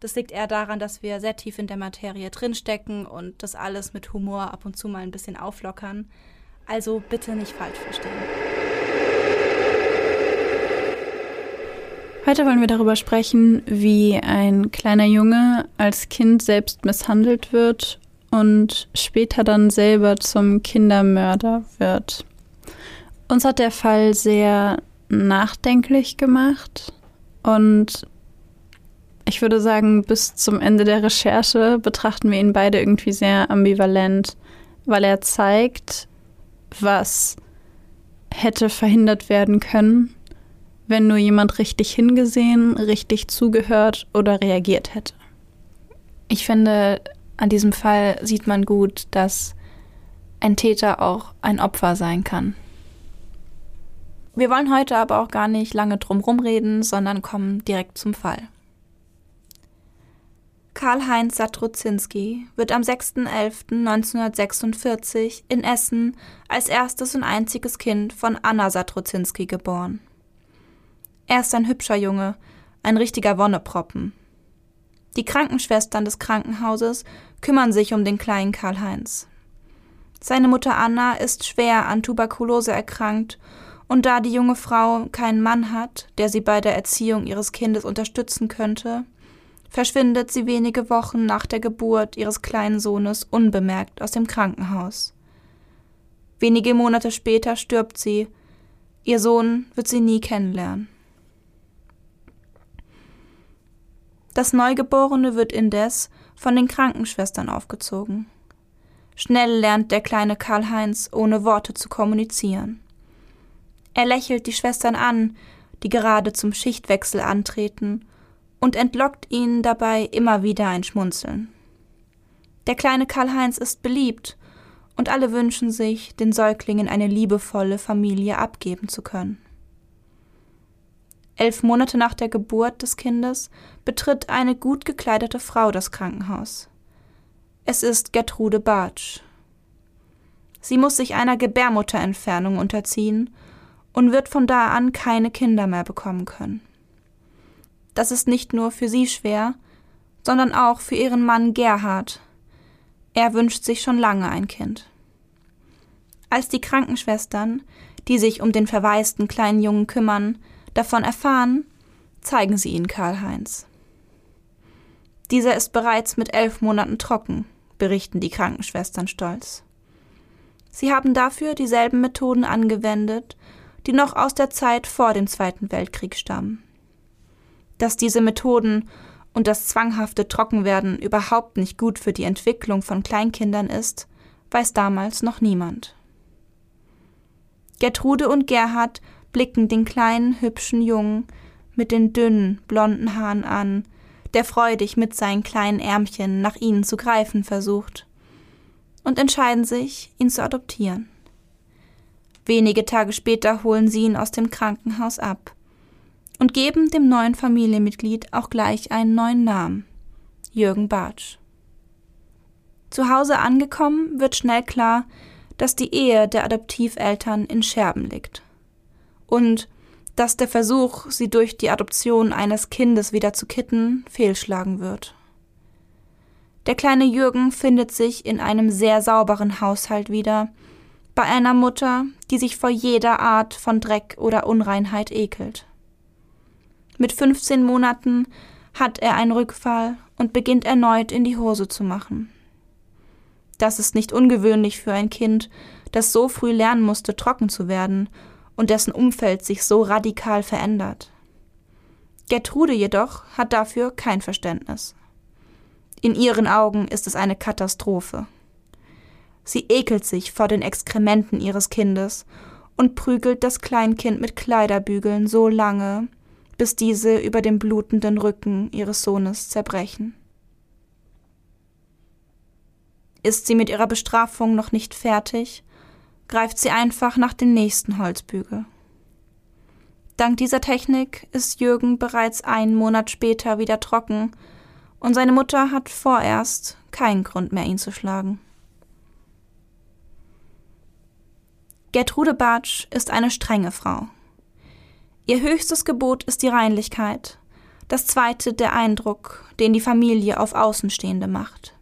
Das liegt eher daran, dass wir sehr tief in der Materie drinstecken und das alles mit Humor ab und zu mal ein bisschen auflockern. Also bitte nicht falsch verstehen. Heute wollen wir darüber sprechen, wie ein kleiner Junge als Kind selbst misshandelt wird und später dann selber zum Kindermörder wird. Uns hat der Fall sehr nachdenklich gemacht und ich würde sagen, bis zum Ende der Recherche betrachten wir ihn beide irgendwie sehr ambivalent, weil er zeigt, was hätte verhindert werden können, wenn nur jemand richtig hingesehen, richtig zugehört oder reagiert hätte. Ich finde, an diesem Fall sieht man gut, dass ein Täter auch ein Opfer sein kann. Wir wollen heute aber auch gar nicht lange drum rumreden, sondern kommen direkt zum Fall. Karl-Heinz Satrozinski wird am 6.11.1946 in Essen als erstes und einziges Kind von Anna Satrozinski geboren. Er ist ein hübscher Junge, ein richtiger Wonneproppen. Die Krankenschwestern des Krankenhauses kümmern sich um den kleinen Karl-Heinz. Seine Mutter Anna ist schwer an Tuberkulose erkrankt und da die junge Frau keinen Mann hat, der sie bei der Erziehung ihres Kindes unterstützen könnte, verschwindet sie wenige Wochen nach der Geburt ihres kleinen Sohnes unbemerkt aus dem Krankenhaus. Wenige Monate später stirbt sie. Ihr Sohn wird sie nie kennenlernen. Das Neugeborene wird indes von den Krankenschwestern aufgezogen. Schnell lernt der kleine Karl-Heinz ohne Worte zu kommunizieren. Er lächelt die Schwestern an, die gerade zum Schichtwechsel antreten und entlockt ihnen dabei immer wieder ein Schmunzeln. Der kleine Karl-Heinz ist beliebt und alle wünschen sich, den Säuglingen eine liebevolle Familie abgeben zu können. Elf Monate nach der Geburt des Kindes betritt eine gut gekleidete Frau das Krankenhaus. Es ist Gertrude Bartsch. Sie muss sich einer Gebärmutterentfernung unterziehen und wird von da an keine Kinder mehr bekommen können. Das ist nicht nur für sie schwer, sondern auch für ihren Mann Gerhard. Er wünscht sich schon lange ein Kind. Als die Krankenschwestern, die sich um den verwaisten kleinen Jungen kümmern, davon erfahren, zeigen sie ihn Karl-Heinz. Dieser ist bereits mit elf Monaten trocken, berichten die Krankenschwestern stolz. Sie haben dafür dieselben Methoden angewendet, die noch aus der Zeit vor dem Zweiten Weltkrieg stammen. Dass diese Methoden und das zwanghafte Trockenwerden überhaupt nicht gut für die Entwicklung von Kleinkindern ist, weiß damals noch niemand. Gertrude und Gerhard blicken den kleinen, hübschen Jungen mit den dünnen, blonden Haaren an, der freudig mit seinen kleinen Ärmchen nach ihnen zu greifen versucht, und entscheiden sich, ihn zu adoptieren. Wenige Tage später holen sie ihn aus dem Krankenhaus ab und geben dem neuen Familienmitglied auch gleich einen neuen Namen, Jürgen Bartsch. Zu Hause angekommen wird schnell klar, dass die Ehe der Adoptiveltern in Scherben liegt. Und dass der Versuch, sie durch die Adoption eines Kindes wieder zu kitten, fehlschlagen wird. Der kleine Jürgen findet sich in einem sehr sauberen Haushalt wieder, bei einer Mutter, die sich vor jeder Art von Dreck oder Unreinheit ekelt. Mit 15 Monaten hat er einen Rückfall und beginnt erneut in die Hose zu machen. Das ist nicht ungewöhnlich für ein Kind, das so früh lernen musste, trocken zu werden und dessen Umfeld sich so radikal verändert. Gertrude jedoch hat dafür kein Verständnis. In ihren Augen ist es eine Katastrophe. Sie ekelt sich vor den Exkrementen ihres Kindes und prügelt das Kleinkind mit Kleiderbügeln so lange, bis diese über dem blutenden Rücken ihres Sohnes zerbrechen. Ist sie mit ihrer Bestrafung noch nicht fertig, greift sie einfach nach dem nächsten Holzbügel. Dank dieser Technik ist Jürgen bereits einen Monat später wieder trocken und seine Mutter hat vorerst keinen Grund mehr, ihn zu schlagen. Gertrude Bartsch ist eine strenge Frau. Ihr höchstes Gebot ist die Reinlichkeit, das zweite der Eindruck, den die Familie auf Außenstehende macht.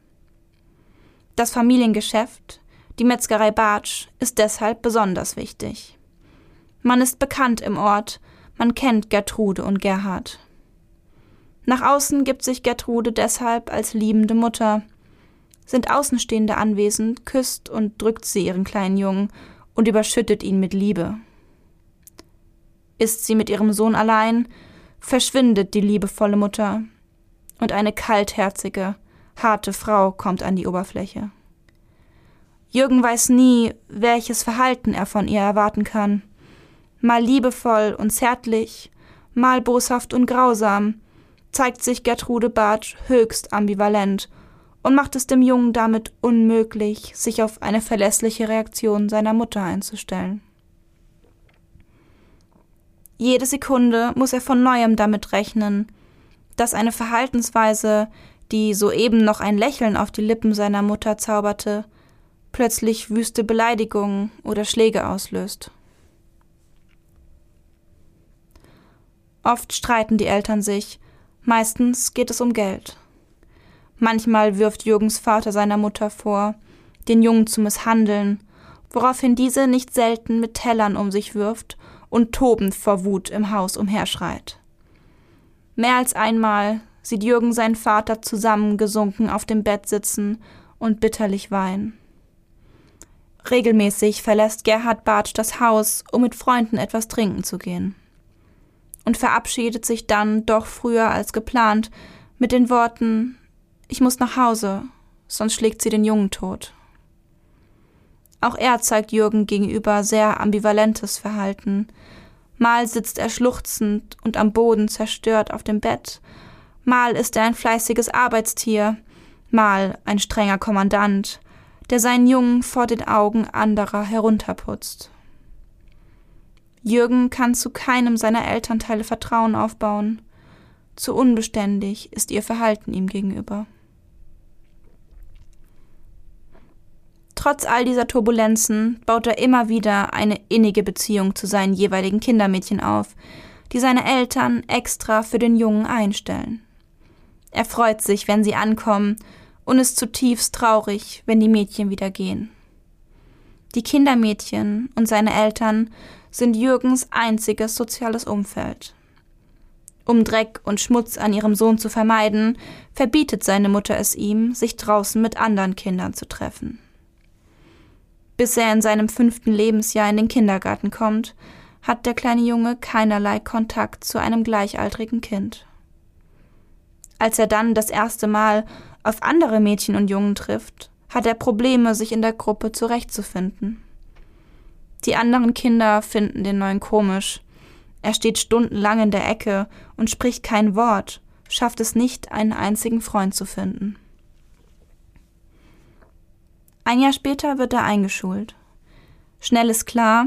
Das Familiengeschäft, die Metzgerei Bartsch, ist deshalb besonders wichtig. Man ist bekannt im Ort, man kennt Gertrude und Gerhard. Nach außen gibt sich Gertrude deshalb als liebende Mutter. Sind Außenstehende anwesend, küsst und drückt sie ihren kleinen Jungen und überschüttet ihn mit Liebe. Ist sie mit ihrem Sohn allein, verschwindet die liebevolle Mutter, und eine kaltherzige, harte Frau kommt an die Oberfläche. Jürgen weiß nie, welches Verhalten er von ihr erwarten kann. Mal liebevoll und zärtlich, mal boshaft und grausam, zeigt sich Gertrude Bartsch höchst ambivalent und macht es dem Jungen damit unmöglich, sich auf eine verlässliche Reaktion seiner Mutter einzustellen. Jede Sekunde muss er von neuem damit rechnen, dass eine Verhaltensweise, die soeben noch ein Lächeln auf die Lippen seiner Mutter zauberte, plötzlich wüste Beleidigungen oder Schläge auslöst. Oft streiten die Eltern sich, meistens geht es um Geld. Manchmal wirft Jürgens Vater seiner Mutter vor, den Jungen zu misshandeln, woraufhin diese nicht selten mit Tellern um sich wirft und tobend vor Wut im Haus umherschreit. Mehr als einmal sieht Jürgen seinen Vater zusammengesunken auf dem Bett sitzen und bitterlich weinen. Regelmäßig verlässt Gerhard Bartsch das Haus, um mit Freunden etwas trinken zu gehen. Und verabschiedet sich dann doch früher als geplant mit den Worten Ich muss nach Hause, sonst schlägt sie den Jungen tot. Auch er zeigt Jürgen gegenüber sehr ambivalentes Verhalten. Mal sitzt er schluchzend und am Boden zerstört auf dem Bett, mal ist er ein fleißiges Arbeitstier, mal ein strenger Kommandant, der seinen Jungen vor den Augen anderer herunterputzt. Jürgen kann zu keinem seiner Elternteile Vertrauen aufbauen. Zu unbeständig ist ihr Verhalten ihm gegenüber. Trotz all dieser Turbulenzen baut er immer wieder eine innige Beziehung zu seinen jeweiligen Kindermädchen auf, die seine Eltern extra für den Jungen einstellen. Er freut sich, wenn sie ankommen und ist zutiefst traurig, wenn die Mädchen wieder gehen. Die Kindermädchen und seine Eltern sind Jürgens einziges soziales Umfeld. Um Dreck und Schmutz an ihrem Sohn zu vermeiden, verbietet seine Mutter es ihm, sich draußen mit anderen Kindern zu treffen. Bis er in seinem fünften Lebensjahr in den Kindergarten kommt, hat der kleine Junge keinerlei Kontakt zu einem gleichaltrigen Kind. Als er dann das erste Mal auf andere Mädchen und Jungen trifft, hat er Probleme, sich in der Gruppe zurechtzufinden. Die anderen Kinder finden den Neuen komisch. Er steht stundenlang in der Ecke und spricht kein Wort, schafft es nicht, einen einzigen Freund zu finden. Ein Jahr später wird er eingeschult. Schnell ist klar,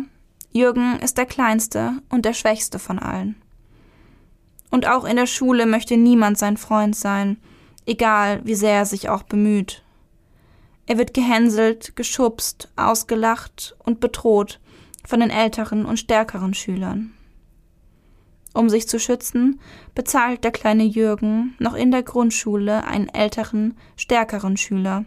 Jürgen ist der kleinste und der schwächste von allen. Und auch in der Schule möchte niemand sein Freund sein, egal wie sehr er sich auch bemüht. Er wird gehänselt, geschubst, ausgelacht und bedroht von den älteren und stärkeren Schülern. Um sich zu schützen, bezahlt der kleine Jürgen noch in der Grundschule einen älteren, stärkeren Schüler,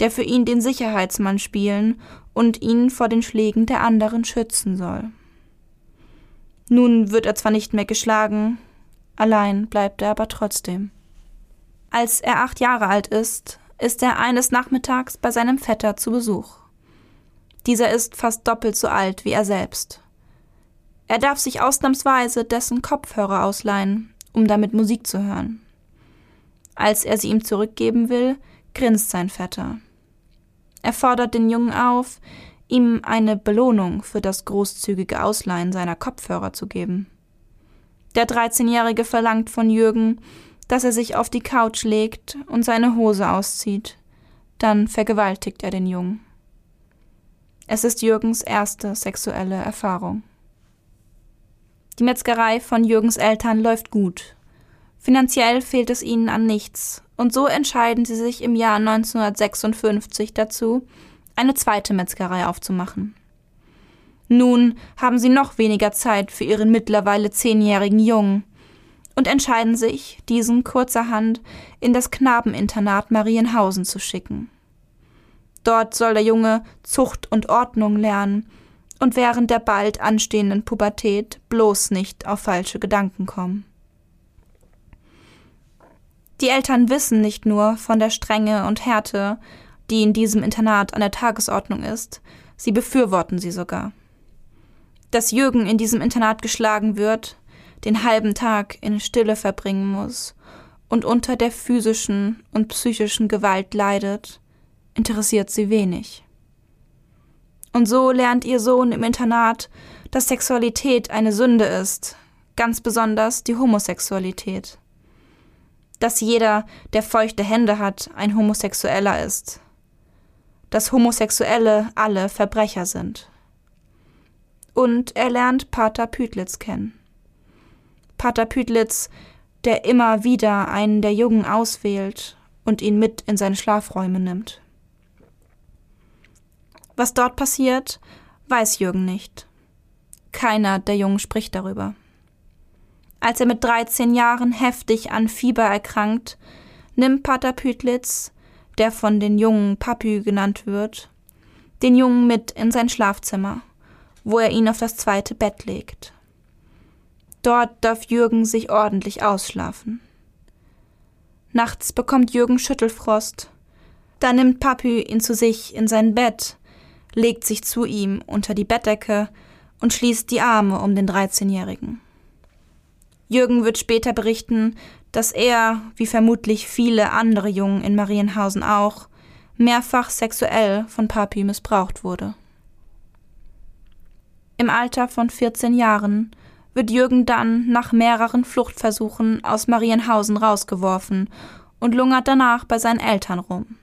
der für ihn den Sicherheitsmann spielen und ihn vor den Schlägen der anderen schützen soll. Nun wird er zwar nicht mehr geschlagen, allein bleibt er aber trotzdem. Als er acht Jahre alt ist, ist er eines Nachmittags bei seinem Vetter zu Besuch. Dieser ist fast doppelt so alt wie er selbst. Er darf sich ausnahmsweise dessen Kopfhörer ausleihen, um damit Musik zu hören. Als er sie ihm zurückgeben will, grinst sein Vetter. Er fordert den Jungen auf, ihm eine Belohnung für das großzügige Ausleihen seiner Kopfhörer zu geben. Der 13-Jährige verlangt von Jürgen, dass er sich auf die Couch legt und seine Hose auszieht. Dann vergewaltigt er den Jungen. Es ist Jürgens erste sexuelle Erfahrung. Die Metzgerei von Jürgens Eltern läuft gut. Finanziell fehlt es ihnen an nichts, und so entscheiden sie sich im Jahr 1956 dazu, eine zweite Metzgerei aufzumachen. Nun haben sie noch weniger Zeit für ihren mittlerweile zehnjährigen Jungen und entscheiden sich, diesen kurzerhand in das Knabeninternat Marienhausen zu schicken. Dort soll der Junge Zucht und Ordnung lernen und während der bald anstehenden Pubertät bloß nicht auf falsche Gedanken kommen. Die Eltern wissen nicht nur von der Strenge und Härte, die in diesem Internat an der Tagesordnung ist, sie befürworten sie sogar. Dass Jürgen in diesem Internat geschlagen wird, den halben Tag in Stille verbringen muss und unter der physischen und psychischen Gewalt leidet, interessiert sie wenig. Und so lernt ihr Sohn im Internat, dass Sexualität eine Sünde ist, ganz besonders die Homosexualität. Dass jeder, der feuchte Hände hat, ein Homosexueller ist dass Homosexuelle alle Verbrecher sind. Und er lernt Pater Pütlitz kennen. Pater Pütlitz, der immer wieder einen der Jungen auswählt und ihn mit in seine Schlafräume nimmt. Was dort passiert, weiß Jürgen nicht. Keiner der Jungen spricht darüber. Als er mit 13 Jahren heftig an Fieber erkrankt, nimmt Pater Pütlitz der von den Jungen Papü genannt wird, den Jungen mit in sein Schlafzimmer, wo er ihn auf das zweite Bett legt. Dort darf Jürgen sich ordentlich ausschlafen. Nachts bekommt Jürgen Schüttelfrost. Da nimmt Papü ihn zu sich in sein Bett, legt sich zu ihm unter die Bettdecke und schließt die Arme um den 13-Jährigen. Jürgen wird später berichten, dass er, wie vermutlich viele andere Jungen in Marienhausen auch, mehrfach sexuell von Papi missbraucht wurde. Im Alter von 14 Jahren wird Jürgen dann nach mehreren Fluchtversuchen aus Marienhausen rausgeworfen und lungert danach bei seinen Eltern rum.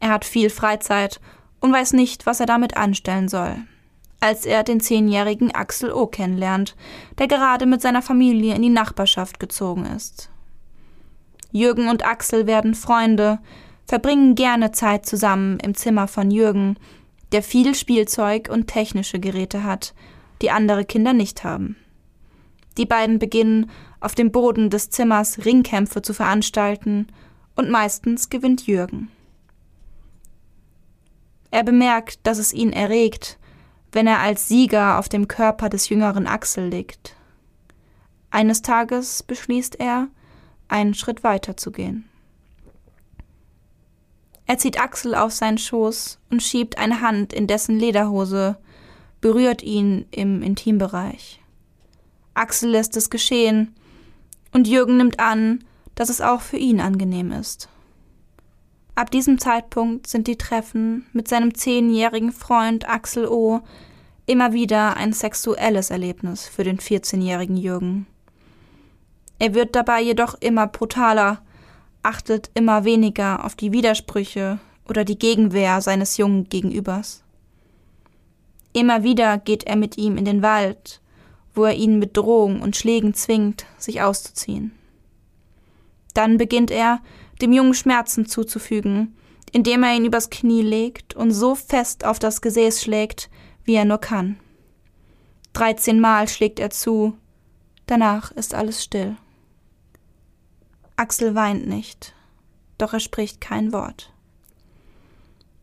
Er hat viel Freizeit und weiß nicht, was er damit anstellen soll als er den zehnjährigen Axel O. kennenlernt, der gerade mit seiner Familie in die Nachbarschaft gezogen ist. Jürgen und Axel werden Freunde, verbringen gerne Zeit zusammen im Zimmer von Jürgen, der viel Spielzeug und technische Geräte hat, die andere Kinder nicht haben. Die beiden beginnen, auf dem Boden des Zimmers Ringkämpfe zu veranstalten, und meistens gewinnt Jürgen. Er bemerkt, dass es ihn erregt, wenn er als Sieger auf dem Körper des jüngeren Axel liegt. Eines Tages beschließt er, einen Schritt weiter zu gehen. Er zieht Axel auf seinen Schoß und schiebt eine Hand in dessen Lederhose, berührt ihn im Intimbereich. Axel lässt es geschehen, und Jürgen nimmt an, dass es auch für ihn angenehm ist. Ab diesem Zeitpunkt sind die Treffen mit seinem zehnjährigen Freund Axel O. immer wieder ein sexuelles Erlebnis für den 14-jährigen Jürgen. Er wird dabei jedoch immer brutaler, achtet immer weniger auf die Widersprüche oder die Gegenwehr seines jungen Gegenübers. Immer wieder geht er mit ihm in den Wald, wo er ihn mit Drohung und Schlägen zwingt, sich auszuziehen. Dann beginnt er, dem Jungen Schmerzen zuzufügen, indem er ihn übers Knie legt und so fest auf das Gesäß schlägt, wie er nur kann. Dreizehnmal schlägt er zu, danach ist alles still. Axel weint nicht, doch er spricht kein Wort.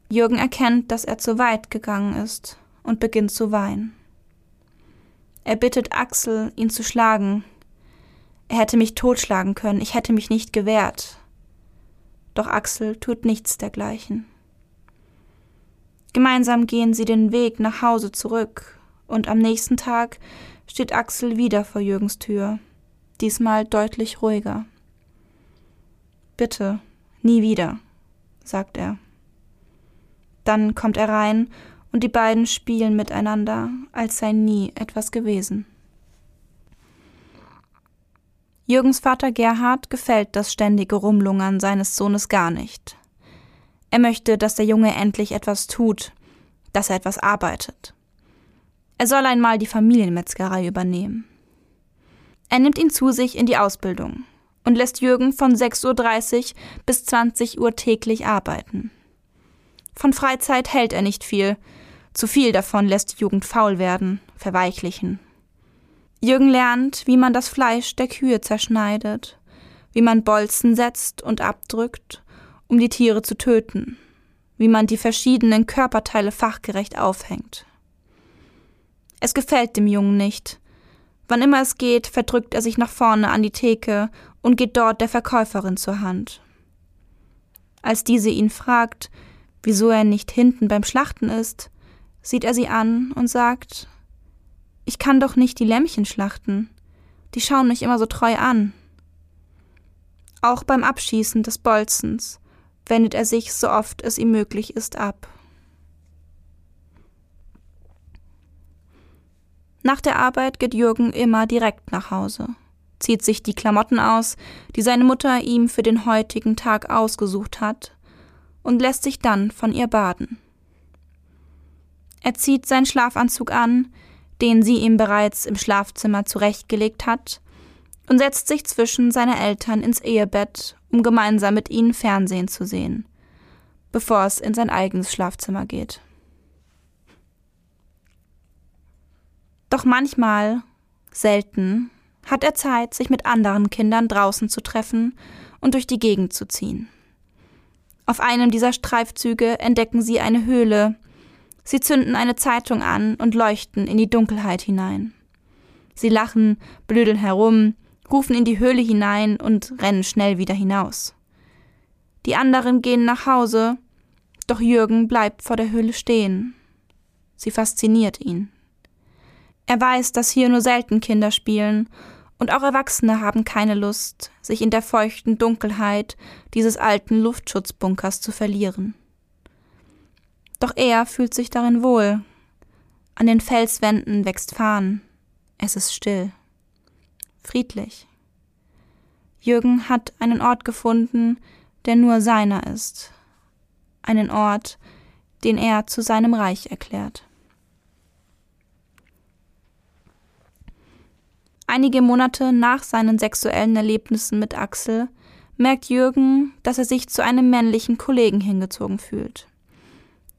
Jürgen erkennt, dass er zu weit gegangen ist und beginnt zu weinen. Er bittet Axel, ihn zu schlagen. Er hätte mich totschlagen können, ich hätte mich nicht gewehrt. Doch Axel tut nichts dergleichen. Gemeinsam gehen sie den Weg nach Hause zurück, und am nächsten Tag steht Axel wieder vor Jürgens Tür, diesmal deutlich ruhiger. Bitte, nie wieder, sagt er. Dann kommt er rein und die beiden spielen miteinander, als sei nie etwas gewesen. Jürgens Vater Gerhard gefällt das ständige Rumlungern seines Sohnes gar nicht. Er möchte, dass der Junge endlich etwas tut, dass er etwas arbeitet. Er soll einmal die Familienmetzgerei übernehmen. Er nimmt ihn zu sich in die Ausbildung und lässt Jürgen von 6.30 Uhr bis 20 Uhr täglich arbeiten. Von Freizeit hält er nicht viel, zu viel davon lässt die Jugend faul werden, verweichlichen. Jürgen lernt, wie man das Fleisch der Kühe zerschneidet, wie man Bolzen setzt und abdrückt, um die Tiere zu töten, wie man die verschiedenen Körperteile fachgerecht aufhängt. Es gefällt dem Jungen nicht. Wann immer es geht, verdrückt er sich nach vorne an die Theke und geht dort der Verkäuferin zur Hand. Als diese ihn fragt, wieso er nicht hinten beim Schlachten ist, sieht er sie an und sagt Ich kann doch nicht die Lämmchen schlachten, die schauen mich immer so treu an. Auch beim Abschießen des Bolzens wendet er sich, so oft es ihm möglich ist, ab. Nach der Arbeit geht Jürgen immer direkt nach Hause, zieht sich die Klamotten aus, die seine Mutter ihm für den heutigen Tag ausgesucht hat, und lässt sich dann von ihr baden. Er zieht seinen Schlafanzug an, den sie ihm bereits im Schlafzimmer zurechtgelegt hat, und setzt sich zwischen seine Eltern ins Ehebett, um gemeinsam mit ihnen Fernsehen zu sehen, bevor es in sein eigenes Schlafzimmer geht. Doch manchmal, selten, hat er Zeit, sich mit anderen Kindern draußen zu treffen und durch die Gegend zu ziehen. Auf einem dieser Streifzüge entdecken sie eine Höhle, Sie zünden eine Zeitung an und leuchten in die Dunkelheit hinein. Sie lachen, blödeln herum, rufen in die Höhle hinein und rennen schnell wieder hinaus. Die anderen gehen nach Hause, doch Jürgen bleibt vor der Höhle stehen. Sie fasziniert ihn. Er weiß, dass hier nur selten Kinder spielen, und auch Erwachsene haben keine Lust, sich in der feuchten Dunkelheit dieses alten Luftschutzbunkers zu verlieren. Doch er fühlt sich darin wohl. An den Felswänden wächst Farn. Es ist still. Friedlich. Jürgen hat einen Ort gefunden, der nur seiner ist. Einen Ort, den er zu seinem Reich erklärt. Einige Monate nach seinen sexuellen Erlebnissen mit Axel merkt Jürgen, dass er sich zu einem männlichen Kollegen hingezogen fühlt.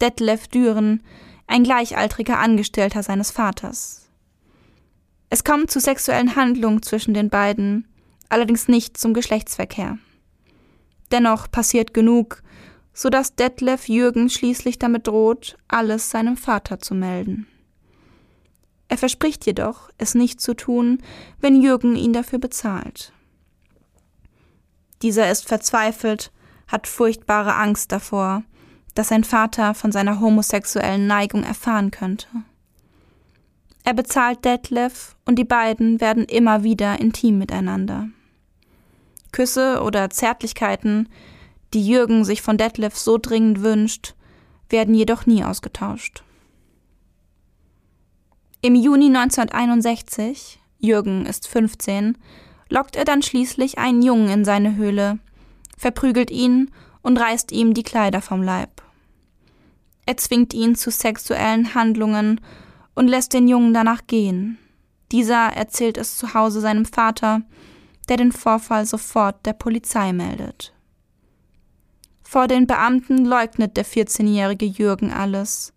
Detlef Düren, ein gleichaltriger Angestellter seines Vaters. Es kommt zu sexuellen Handlungen zwischen den beiden, allerdings nicht zum Geschlechtsverkehr. Dennoch passiert genug, so dass Detlef Jürgen schließlich damit droht, alles seinem Vater zu melden. Er verspricht jedoch, es nicht zu tun, wenn Jürgen ihn dafür bezahlt. Dieser ist verzweifelt, hat furchtbare Angst davor, dass sein Vater von seiner homosexuellen Neigung erfahren könnte. Er bezahlt Detlef und die beiden werden immer wieder intim miteinander. Küsse oder Zärtlichkeiten, die Jürgen sich von Detlef so dringend wünscht, werden jedoch nie ausgetauscht. Im Juni 1961, Jürgen ist 15, lockt er dann schließlich einen Jungen in seine Höhle, verprügelt ihn und reißt ihm die Kleider vom Leib. Er zwingt ihn zu sexuellen Handlungen und lässt den Jungen danach gehen. Dieser erzählt es zu Hause seinem Vater, der den Vorfall sofort der Polizei meldet. Vor den Beamten leugnet der 14-jährige Jürgen alles.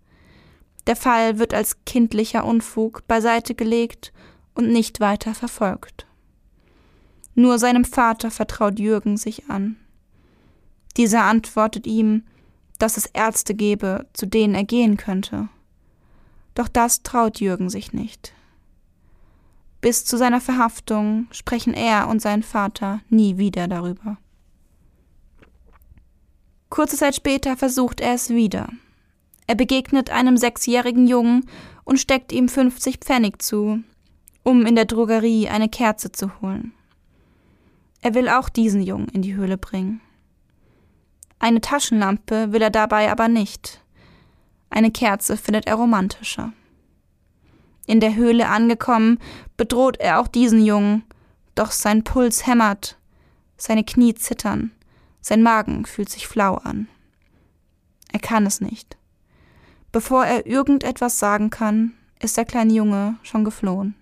Der Fall wird als kindlicher Unfug beiseite gelegt und nicht weiter verfolgt. Nur seinem Vater vertraut Jürgen sich an. Dieser antwortet ihm, dass es Ärzte gebe, zu denen er gehen könnte. Doch das traut Jürgen sich nicht. Bis zu seiner Verhaftung sprechen er und sein Vater nie wieder darüber. Kurze Zeit später versucht er es wieder. Er begegnet einem sechsjährigen Jungen und steckt ihm 50 Pfennig zu, um in der Drogerie eine Kerze zu holen. Er will auch diesen Jungen in die Höhle bringen. Eine Taschenlampe will er dabei aber nicht. Eine Kerze findet er romantischer. In der Höhle angekommen, bedroht er auch diesen Jungen, doch sein Puls hämmert, seine Knie zittern, sein Magen fühlt sich flau an. Er kann es nicht. Bevor er irgendetwas sagen kann, ist der kleine Junge schon geflohen.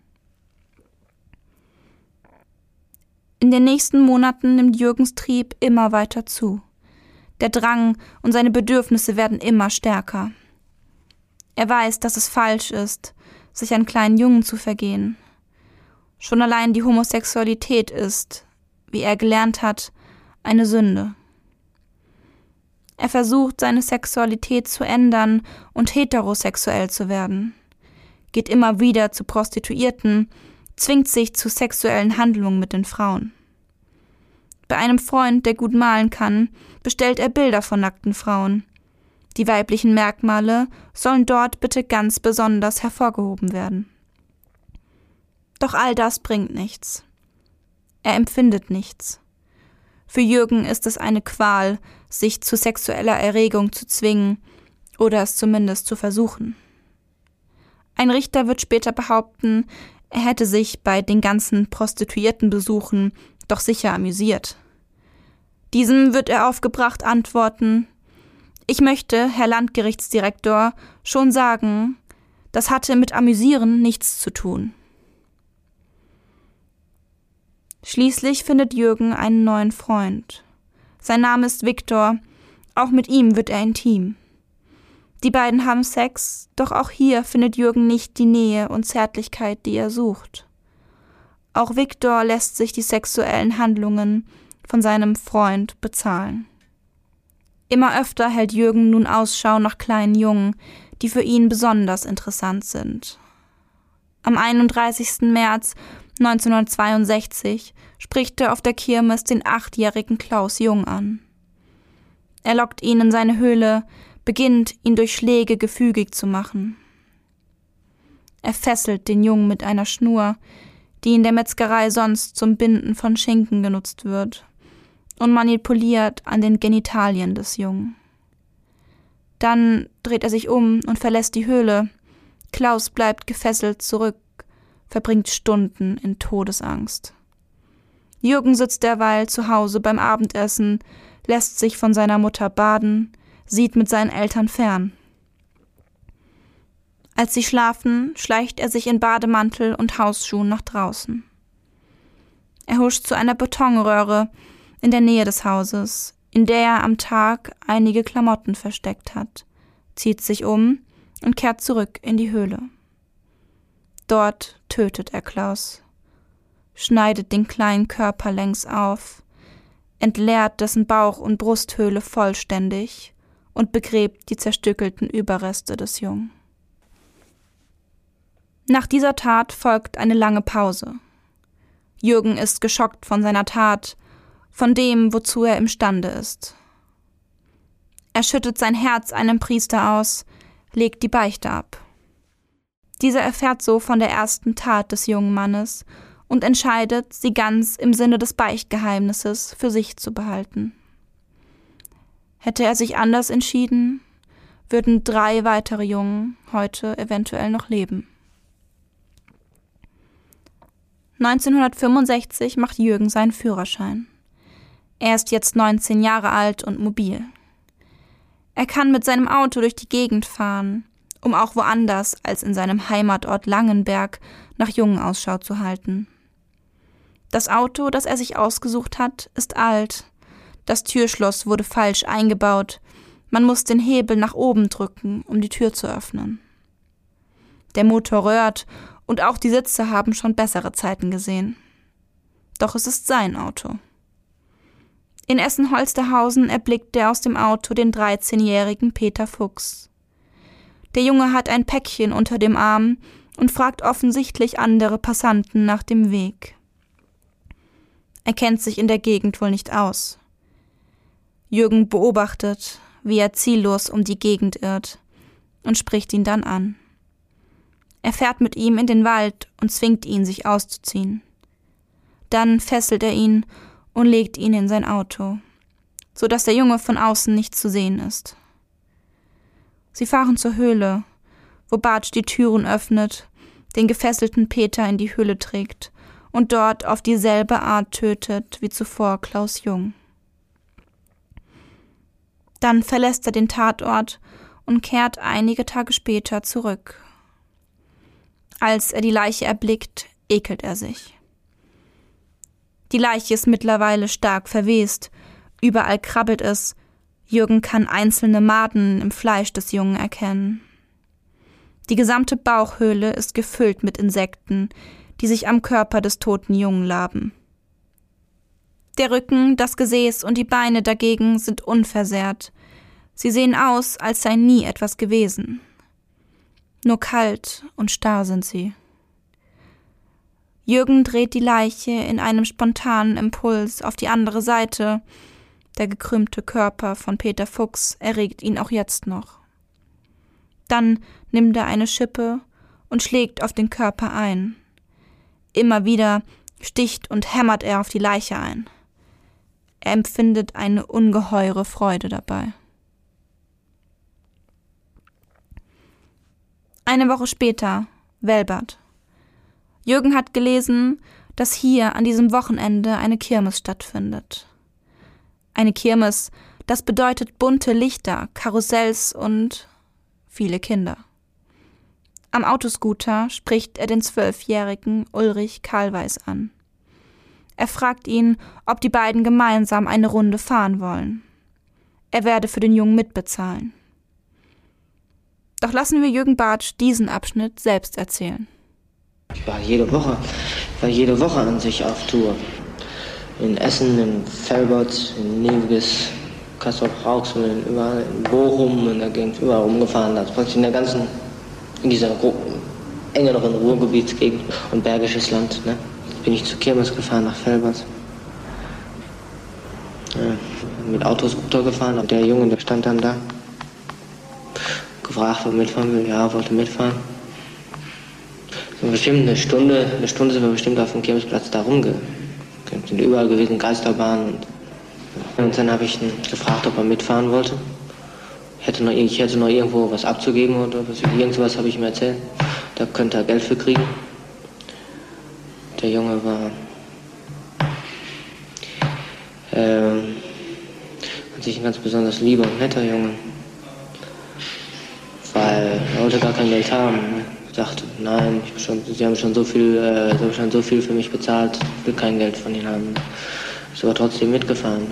In den nächsten Monaten nimmt Jürgens Trieb immer weiter zu. Der Drang und seine Bedürfnisse werden immer stärker. Er weiß, dass es falsch ist, sich an kleinen Jungen zu vergehen. Schon allein die Homosexualität ist, wie er gelernt hat, eine Sünde. Er versucht, seine Sexualität zu ändern und heterosexuell zu werden, geht immer wieder zu Prostituierten, zwingt sich zu sexuellen Handlungen mit den Frauen. Bei einem Freund, der gut malen kann, bestellt er Bilder von nackten Frauen. Die weiblichen Merkmale sollen dort bitte ganz besonders hervorgehoben werden. Doch all das bringt nichts. Er empfindet nichts. Für Jürgen ist es eine Qual, sich zu sexueller Erregung zu zwingen oder es zumindest zu versuchen. Ein Richter wird später behaupten, er hätte sich bei den ganzen Prostituiertenbesuchen doch sicher amüsiert. Diesem wird er aufgebracht antworten Ich möchte, Herr Landgerichtsdirektor, schon sagen, das hatte mit Amüsieren nichts zu tun. Schließlich findet Jürgen einen neuen Freund. Sein Name ist Viktor, auch mit ihm wird er intim. Die beiden haben Sex, doch auch hier findet Jürgen nicht die Nähe und Zärtlichkeit, die er sucht. Auch Viktor lässt sich die sexuellen Handlungen von seinem Freund bezahlen. Immer öfter hält Jürgen nun Ausschau nach kleinen Jungen, die für ihn besonders interessant sind. Am 31. März 1962 spricht er auf der Kirmes den achtjährigen Klaus Jung an. Er lockt ihn in seine Höhle, beginnt, ihn durch Schläge gefügig zu machen. Er fesselt den Jungen mit einer Schnur, die in der Metzgerei sonst zum Binden von Schinken genutzt wird, und manipuliert an den Genitalien des Jungen. Dann dreht er sich um und verlässt die Höhle. Klaus bleibt gefesselt zurück, verbringt Stunden in Todesangst. Jürgen sitzt derweil zu Hause beim Abendessen, lässt sich von seiner Mutter baden, sieht mit seinen Eltern fern. Als sie schlafen, schleicht er sich in Bademantel und Hausschuhen nach draußen. Er huscht zu einer Betonröhre in der Nähe des Hauses, in der er am Tag einige Klamotten versteckt hat, zieht sich um und kehrt zurück in die Höhle. Dort tötet er Klaus, schneidet den kleinen Körper längs auf, entleert dessen Bauch- und Brusthöhle vollständig und begräbt die zerstückelten Überreste des Jungen. Nach dieser Tat folgt eine lange Pause. Jürgen ist geschockt von seiner Tat, von dem, wozu er imstande ist. Er schüttet sein Herz einem Priester aus, legt die Beichte ab. Dieser erfährt so von der ersten Tat des jungen Mannes und entscheidet, sie ganz im Sinne des Beichtgeheimnisses für sich zu behalten. Hätte er sich anders entschieden, würden drei weitere Jungen heute eventuell noch leben. 1965 macht Jürgen seinen Führerschein. Er ist jetzt 19 Jahre alt und mobil. Er kann mit seinem Auto durch die Gegend fahren, um auch woanders als in seinem Heimatort Langenberg nach Jungen Ausschau zu halten. Das Auto, das er sich ausgesucht hat, ist alt. Das Türschloss wurde falsch eingebaut. Man muss den Hebel nach oben drücken, um die Tür zu öffnen. Der Motor röhrt und auch die Sitze haben schon bessere Zeiten gesehen. Doch es ist sein Auto. In Essen-Holsterhausen erblickt er aus dem Auto den 13-jährigen Peter Fuchs. Der Junge hat ein Päckchen unter dem Arm und fragt offensichtlich andere Passanten nach dem Weg. Er kennt sich in der Gegend wohl nicht aus. Jürgen beobachtet, wie er ziellos um die Gegend irrt und spricht ihn dann an. Er fährt mit ihm in den Wald und zwingt ihn, sich auszuziehen. Dann fesselt er ihn und legt ihn in sein Auto, so dass der Junge von außen nicht zu sehen ist. Sie fahren zur Höhle, wo Bartsch die Türen öffnet, den gefesselten Peter in die Höhle trägt und dort auf dieselbe Art tötet wie zuvor Klaus Jung. Dann verlässt er den Tatort und kehrt einige Tage später zurück. Als er die Leiche erblickt, ekelt er sich. Die Leiche ist mittlerweile stark verwest, überall krabbelt es, Jürgen kann einzelne Maden im Fleisch des Jungen erkennen. Die gesamte Bauchhöhle ist gefüllt mit Insekten, die sich am Körper des toten Jungen laben. Der Rücken, das Gesäß und die Beine dagegen sind unversehrt. Sie sehen aus, als sei nie etwas gewesen. Nur kalt und starr sind sie. Jürgen dreht die Leiche in einem spontanen Impuls auf die andere Seite. Der gekrümmte Körper von Peter Fuchs erregt ihn auch jetzt noch. Dann nimmt er eine Schippe und schlägt auf den Körper ein. Immer wieder sticht und hämmert er auf die Leiche ein. Er empfindet eine ungeheure Freude dabei. Eine Woche später, Welbert. Jürgen hat gelesen, dass hier an diesem Wochenende eine Kirmes stattfindet. Eine Kirmes, das bedeutet bunte Lichter, Karussells und viele Kinder. Am Autoscooter spricht er den zwölfjährigen Ulrich Karlweis an. Er fragt ihn, ob die beiden gemeinsam eine Runde fahren wollen. Er werde für den Jungen mitbezahlen. Doch lassen wir Jürgen Bartsch diesen Abschnitt selbst erzählen. Ich war jede Woche, war jede Woche an sich auf Tour. In Essen, in Felbert, in Neviges, Kassel Rauxel, überall in Bochum in der Gegend, überall rumgefahren. Also praktisch in der ganzen, in dieser engeren Ruhrgebietsgegend und Bergisches Land. Ne? Bin ich zu Kirmes gefahren nach Felbert. Ja, mit Autoscooter gefahren. Und der Junge, der stand dann da. Gefragt, ob er mitfahren will. Ja, wollte mitfahren bestimmt eine Stunde, eine Stunde sind wir bestimmt auf dem Kirmesplatz da rumge. Sind überall gewesen, Geisterbahnen. Und, und dann habe ich ihn gefragt, ob er mitfahren wollte. Hätte noch, ich hätte noch irgendwo was abzugeben oder was, irgendwas habe ich ihm erzählt. Da könnte er Geld für kriegen. Der Junge war ähm, an sich ein ganz besonders lieber und netter Junge. Weil er wollte gar kein Geld haben. Dachte, nein, schon, sie haben schon so viel, äh, sie haben schon so viel für mich bezahlt, ich will kein Geld von ihnen haben. Ich war trotzdem mitgefahren.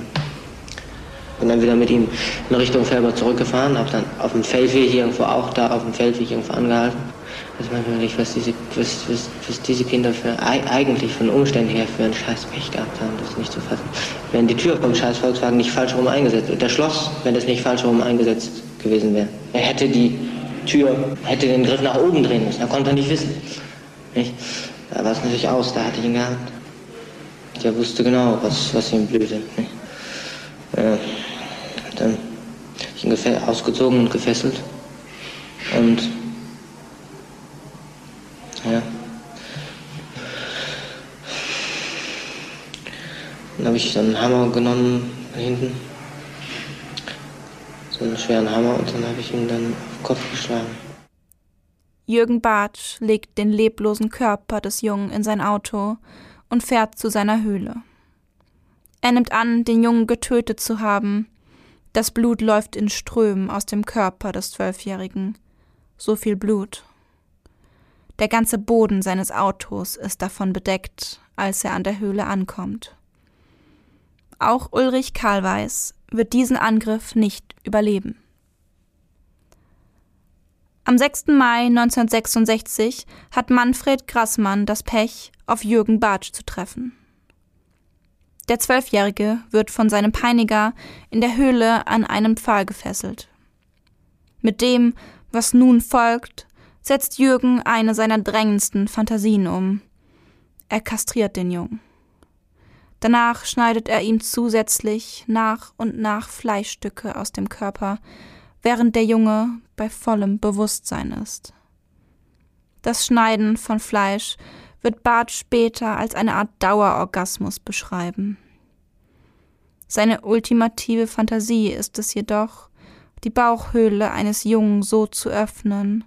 Bin dann wieder mit ihm in Richtung Felber zurückgefahren, habe dann auf dem Feldweg irgendwo auch da auf dem Feldweg irgendwo angehalten. Das ist manchmal nicht, was diese, was, was, was diese Kinder für, eigentlich von Umständen her für einen scheiß Pech gehabt haben, das ist nicht zu fassen. Wenn die Tür vom scheiß Volkswagen nicht falsch rum eingesetzt, der Schloss, wenn das nicht falsch rum eingesetzt gewesen wäre. Er hätte die Tür, hätte den Griff nach oben drehen müssen. Er konnte nicht wissen. Nicht? Da war es natürlich aus, da hatte ich ihn gehabt. Der wusste genau, was, was ihm blühte. Ja. Dann habe ich ihn ausgezogen und gefesselt. Und ja. Dann habe ich dann einen Hammer genommen hinten so einen schweren Hammer und dann habe ich ihn dann Kopf geschlagen. Jürgen Bartsch legt den leblosen Körper des Jungen in sein Auto und fährt zu seiner Höhle. Er nimmt an, den Jungen getötet zu haben. Das Blut läuft in Strömen aus dem Körper des Zwölfjährigen. So viel Blut. Der ganze Boden seines Autos ist davon bedeckt, als er an der Höhle ankommt. Auch Ulrich Karlweis wird diesen Angriff nicht überleben. Am 6. Mai 1966 hat Manfred Grassmann das Pech, auf Jürgen Bartsch zu treffen. Der Zwölfjährige wird von seinem Peiniger in der Höhle an einen Pfahl gefesselt. Mit dem, was nun folgt, setzt Jürgen eine seiner drängendsten Fantasien um. Er kastriert den Jungen. Danach schneidet er ihm zusätzlich nach und nach Fleischstücke aus dem Körper, während der Junge bei vollem Bewusstsein ist. Das Schneiden von Fleisch wird Bart später als eine Art Dauerorgasmus beschreiben. Seine ultimative Fantasie ist es jedoch, die Bauchhöhle eines Jungen so zu öffnen,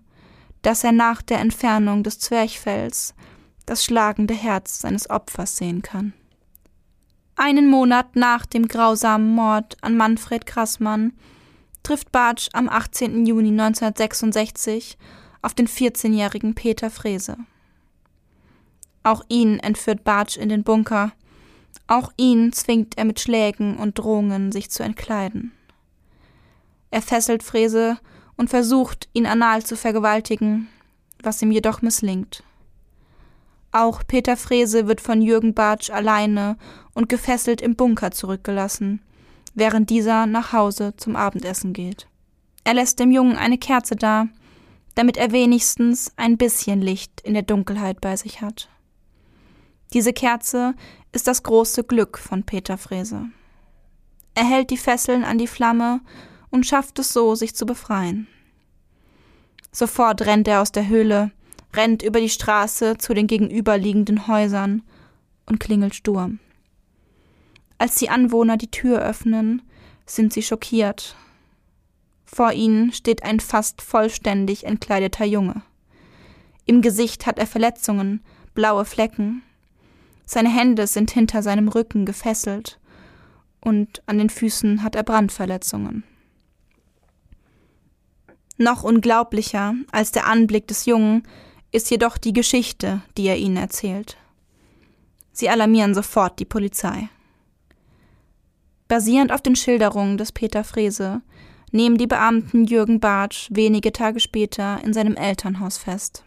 dass er nach der Entfernung des Zwerchfells das schlagende Herz seines Opfers sehen kann. Einen Monat nach dem grausamen Mord an Manfred Grassmann trifft Bartsch am 18. Juni 1966 auf den 14-jährigen Peter Frese. Auch ihn entführt Bartsch in den Bunker. Auch ihn zwingt er mit Schlägen und Drohungen, sich zu entkleiden. Er fesselt Frese und versucht, ihn anal zu vergewaltigen, was ihm jedoch misslingt. Auch Peter Frese wird von Jürgen Bartsch alleine und gefesselt im Bunker zurückgelassen, während dieser nach Hause zum Abendessen geht. Er lässt dem Jungen eine Kerze da, damit er wenigstens ein bisschen Licht in der Dunkelheit bei sich hat. Diese Kerze ist das große Glück von Peter Frese. Er hält die Fesseln an die Flamme und schafft es so, sich zu befreien. Sofort rennt er aus der Höhle, rennt über die Straße zu den gegenüberliegenden Häusern und klingelt Sturm. Als die Anwohner die Tür öffnen, sind sie schockiert vor ihnen steht ein fast vollständig entkleideter Junge. Im Gesicht hat er Verletzungen, blaue Flecken. Seine Hände sind hinter seinem Rücken gefesselt und an den Füßen hat er Brandverletzungen. Noch unglaublicher als der Anblick des Jungen ist jedoch die Geschichte, die er ihnen erzählt. Sie alarmieren sofort die Polizei. Basierend auf den Schilderungen des Peter Frese nehmen die Beamten Jürgen Bartsch wenige Tage später in seinem Elternhaus fest.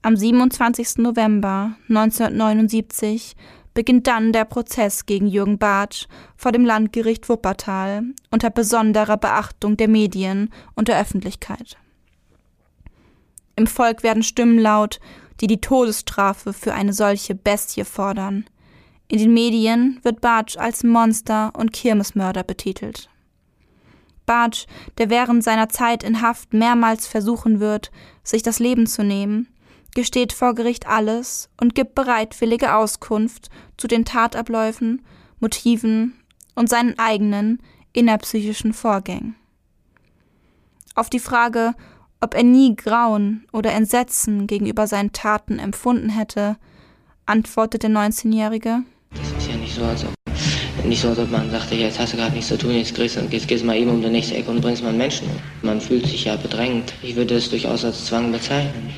Am 27. November 1979 beginnt dann der Prozess gegen Jürgen Bartsch vor dem Landgericht Wuppertal unter besonderer Beachtung der Medien und der Öffentlichkeit. Im Volk werden Stimmen laut, die die Todesstrafe für eine solche Bestie fordern. In den Medien wird Bartsch als Monster und Kirmesmörder betitelt. Bartsch, der während seiner Zeit in Haft mehrmals versuchen wird, sich das Leben zu nehmen, gesteht vor Gericht alles und gibt bereitwillige Auskunft zu den Tatabläufen, Motiven und seinen eigenen innerpsychischen Vorgängen. Auf die Frage, ob er nie Grauen oder Entsetzen gegenüber seinen Taten empfunden hätte, antwortet der 19-Jährige das ist ja nicht so, als ob, nicht so, als ob man sagte, jetzt hast du gerade nichts zu tun, jetzt, kriegst, jetzt gehst du mal eben um die nächste Ecke und bringst mal einen Menschen um. Man fühlt sich ja bedrängt. Ich würde es durchaus als Zwang bezeichnen.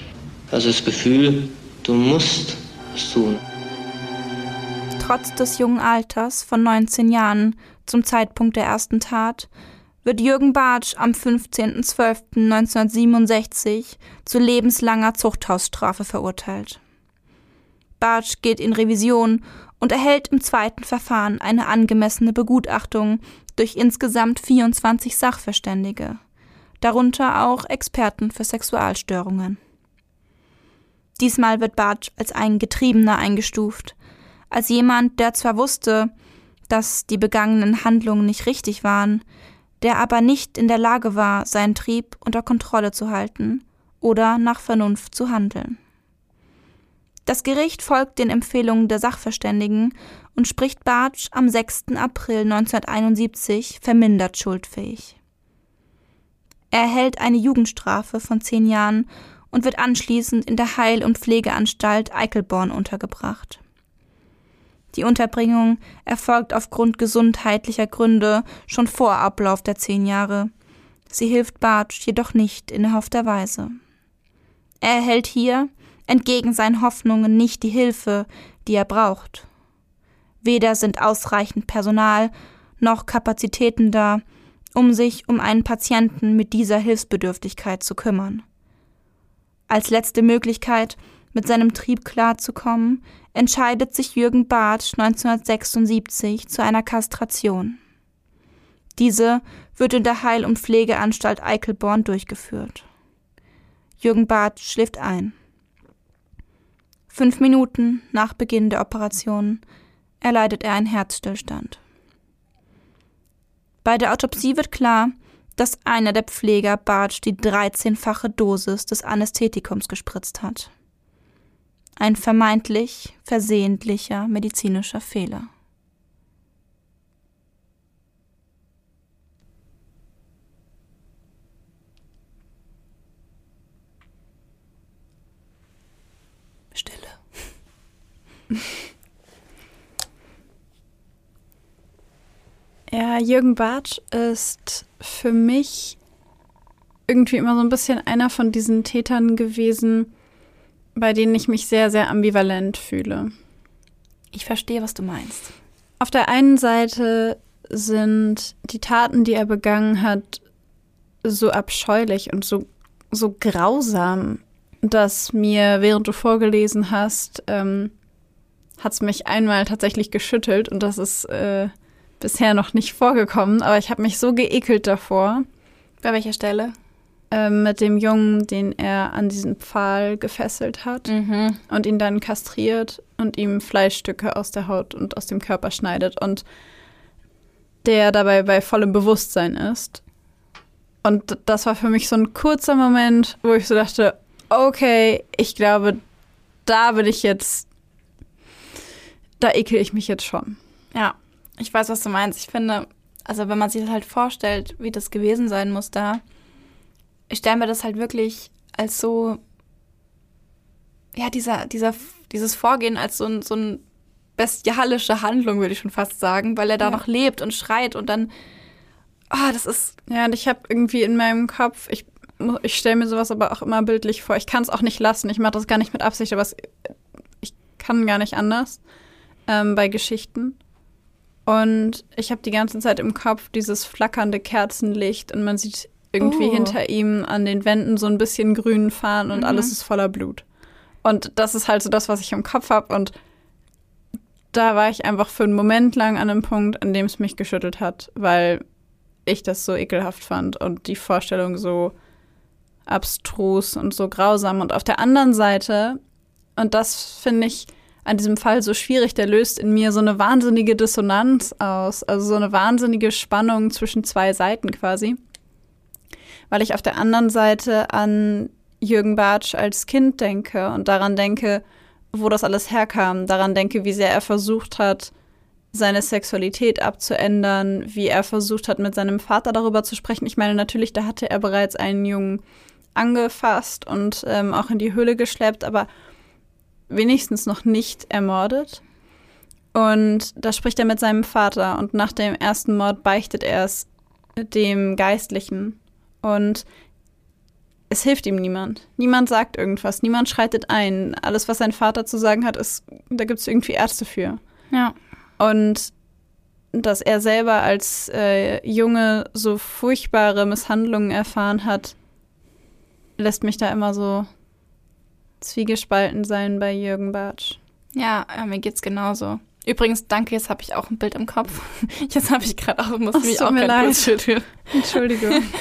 Also das Gefühl, du musst es tun. Trotz des jungen Alters von 19 Jahren zum Zeitpunkt der ersten Tat wird Jürgen Bartsch am 15.12.1967 zu lebenslanger Zuchthausstrafe verurteilt. Bartsch geht in Revision und erhält im zweiten Verfahren eine angemessene Begutachtung durch insgesamt 24 Sachverständige, darunter auch Experten für Sexualstörungen. Diesmal wird Bartsch als ein Getriebener eingestuft, als jemand, der zwar wusste, dass die begangenen Handlungen nicht richtig waren, der aber nicht in der Lage war, seinen Trieb unter Kontrolle zu halten oder nach Vernunft zu handeln. Das Gericht folgt den Empfehlungen der Sachverständigen und spricht Bartsch am 6. April 1971 vermindert schuldfähig. Er erhält eine Jugendstrafe von zehn Jahren und wird anschließend in der Heil- und Pflegeanstalt Eichelborn untergebracht. Die Unterbringung erfolgt aufgrund gesundheitlicher Gründe schon vor Ablauf der zehn Jahre. Sie hilft Bartsch jedoch nicht in erhoffter Weise. Er erhält hier entgegen seinen Hoffnungen nicht die Hilfe, die er braucht. Weder sind ausreichend Personal noch Kapazitäten da, um sich um einen Patienten mit dieser Hilfsbedürftigkeit zu kümmern. Als letzte Möglichkeit, mit seinem Trieb klarzukommen, entscheidet sich Jürgen Barth 1976 zu einer Kastration. Diese wird in der Heil- und Pflegeanstalt Eichelborn durchgeführt. Jürgen Barth schläft ein. Fünf Minuten nach Beginn der Operation erleidet er einen Herzstillstand. Bei der Autopsie wird klar, dass einer der Pfleger Bartsch die 13-fache Dosis des Anästhetikums gespritzt hat. Ein vermeintlich versehentlicher medizinischer Fehler. Stille. Ja, Jürgen Bartsch ist für mich irgendwie immer so ein bisschen einer von diesen Tätern gewesen, bei denen ich mich sehr, sehr ambivalent fühle. Ich verstehe, was du meinst. Auf der einen Seite sind die Taten, die er begangen hat, so abscheulich und so, so grausam, dass mir, während du vorgelesen hast, ähm, hat es mich einmal tatsächlich geschüttelt und das ist äh, bisher noch nicht vorgekommen, aber ich habe mich so geekelt davor. Bei welcher Stelle? Ähm, mit dem Jungen, den er an diesen Pfahl gefesselt hat Mhm. und ihn dann kastriert und ihm Fleischstücke aus der Haut und aus dem Körper schneidet und der dabei bei vollem Bewusstsein ist. Und das war für mich so ein kurzer Moment, wo ich so dachte, okay, ich glaube, da bin ich jetzt, da ekel ich mich jetzt schon. Ja, ich weiß, was du meinst. Ich finde, also wenn man sich das halt vorstellt, wie das gewesen sein muss da, ich stelle mir das halt wirklich als so, ja, dieser, dieser, dieses Vorgehen als so ein, so ein bestialische Handlung, würde ich schon fast sagen, weil er da Ja. noch lebt und schreit und dann, ah, das ist, Ja, und ich habe irgendwie in meinem Kopf, ich, ich stelle mir sowas aber auch immer bildlich vor. Ich kann es auch nicht lassen. Ich mache das gar nicht mit Absicht, aber es, ich kann gar nicht anders ähm, bei Geschichten. Und ich habe die ganze Zeit im Kopf dieses flackernde Kerzenlicht und man sieht irgendwie Oh. hinter ihm an den Wänden so ein bisschen grün fahren und Mhm. alles ist voller Blut. Und das ist halt so das, was ich im Kopf habe. Und da war ich einfach für einen Moment lang an einem Punkt, an dem es mich geschüttelt hat, weil ich das so ekelhaft fand und die Vorstellung so abstrus und so grausam. Und auf der anderen Seite, und das finde ich an diesem Fall so schwierig, der löst in mir so eine wahnsinnige Dissonanz aus, also so eine wahnsinnige Spannung zwischen zwei Seiten quasi. Weil ich auf der anderen Seite an Jürgen Bartsch als Kind denke und daran denke, wo das alles herkam, daran denke, wie sehr er versucht hat, seine Sexualität abzuändern, wie er versucht hat, mit seinem Vater darüber zu sprechen. Ich meine, natürlich, da hatte er bereits einen Jungen angefasst und ähm, auch in die Höhle geschleppt, aber wenigstens noch nicht ermordet. Und da spricht er mit seinem Vater und nach dem ersten Mord beichtet er es dem Geistlichen. Und es hilft ihm niemand. Niemand sagt irgendwas, niemand schreitet ein. Alles, was sein Vater zu sagen hat, ist, da gibt es irgendwie Ärzte für. ja, Und dass er selber als äh, Junge so furchtbare Misshandlungen erfahren hat, lässt mich da immer so zwiegespalten sein bei Jürgen Bartsch. ja, ja, mir geht's genauso. Übrigens, danke, jetzt habe ich auch ein Bild im Kopf. Jetzt habe ich gerade auch, musste Ach, mich auch mir leid. kurz schütteln. Entschuldigung.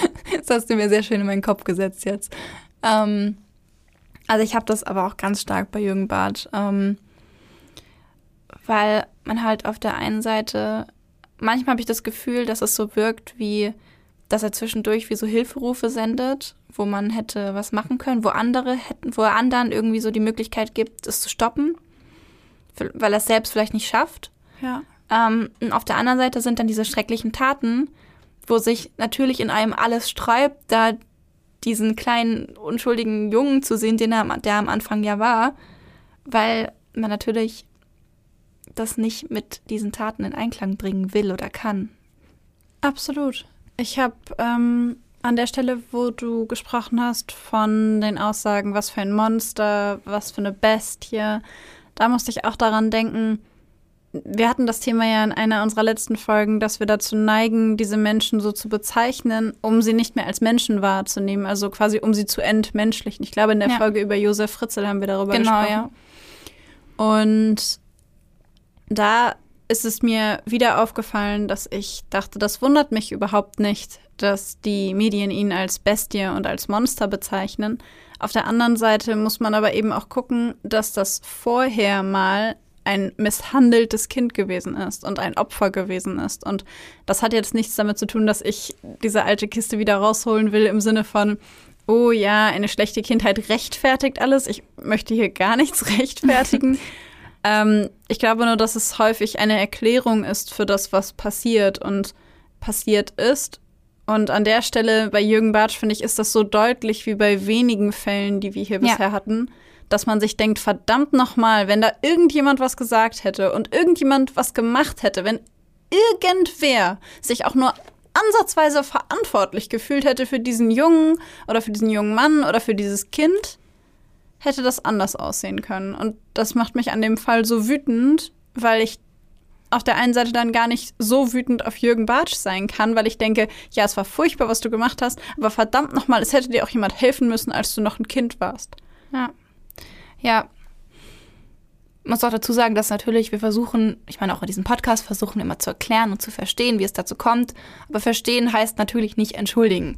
Das hast du mir sehr schön in meinen Kopf gesetzt jetzt. Ähm, also ich habe das aber auch ganz stark bei Jürgen Bartsch, ähm, weil man halt auf der einen Seite, manchmal habe ich das Gefühl, dass es so wirkt, wie, dass er zwischendurch wie so Hilferufe sendet, wo man hätte was machen können, wo andere hätten, wo er anderen irgendwie so die Möglichkeit gibt, es zu stoppen, weil er es selbst vielleicht nicht schafft. ja. Ähm, und auf der anderen Seite sind dann diese schrecklichen Taten, wo sich natürlich in einem alles sträubt, da diesen kleinen unschuldigen Jungen zu sehen, den er, der am Anfang ja war, weil man natürlich das nicht mit diesen Taten in Einklang bringen will oder kann. Absolut. Ich habe ähm, an der Stelle, wo du gesprochen hast von den Aussagen, was für ein Monster, was für eine Bestie, da musste ich auch daran denken, wir hatten das Thema ja in einer unserer letzten Folgen, dass wir dazu neigen, diese Menschen so zu bezeichnen, um sie nicht mehr als Menschen wahrzunehmen, also quasi um sie zu entmenschlichen. Ich glaube, in der Ja. Folge über Josef Fritzl haben wir darüber Genau, gesprochen. ja. Und da ist es mir wieder aufgefallen, dass ich dachte, das wundert mich überhaupt nicht, dass die Medien ihn als Bestie und als Monster bezeichnen. Auf der anderen Seite muss man aber eben auch gucken, dass das vorher mal ein misshandeltes Kind gewesen ist und ein Opfer gewesen ist. Und das hat jetzt nichts damit zu tun, dass ich diese alte Kiste wieder rausholen will im Sinne von, oh ja, eine schlechte Kindheit rechtfertigt alles. Ich möchte hier gar nichts rechtfertigen. Ähm, ich glaube nur, dass es häufig eine Erklärung ist für das, was passiert und passiert ist. Und an der Stelle bei Jürgen Bartsch, finde ich, ist das so deutlich wie bei wenigen Fällen, die wir hier ja. bisher hatten dass man sich denkt, verdammt nochmal, wenn da irgendjemand was gesagt hätte und irgendjemand was gemacht hätte, wenn irgendwer sich auch nur ansatzweise verantwortlich gefühlt hätte für diesen Jungen oder für diesen jungen Mann oder für dieses Kind, hätte das anders aussehen können. Und das macht mich an dem Fall so wütend, weil ich auf der einen Seite dann gar nicht so wütend auf Jürgen Bartsch sein kann, weil ich denke, ja, es war furchtbar, was du gemacht hast, aber verdammt nochmal, es hätte dir auch jemand helfen müssen, als du noch ein Kind warst. Ja. Ja. Muss auch dazu sagen, dass natürlich wir versuchen, ich meine auch in diesem Podcast versuchen immer zu erklären und zu verstehen, wie es dazu kommt. Aber verstehen heißt natürlich nicht entschuldigen.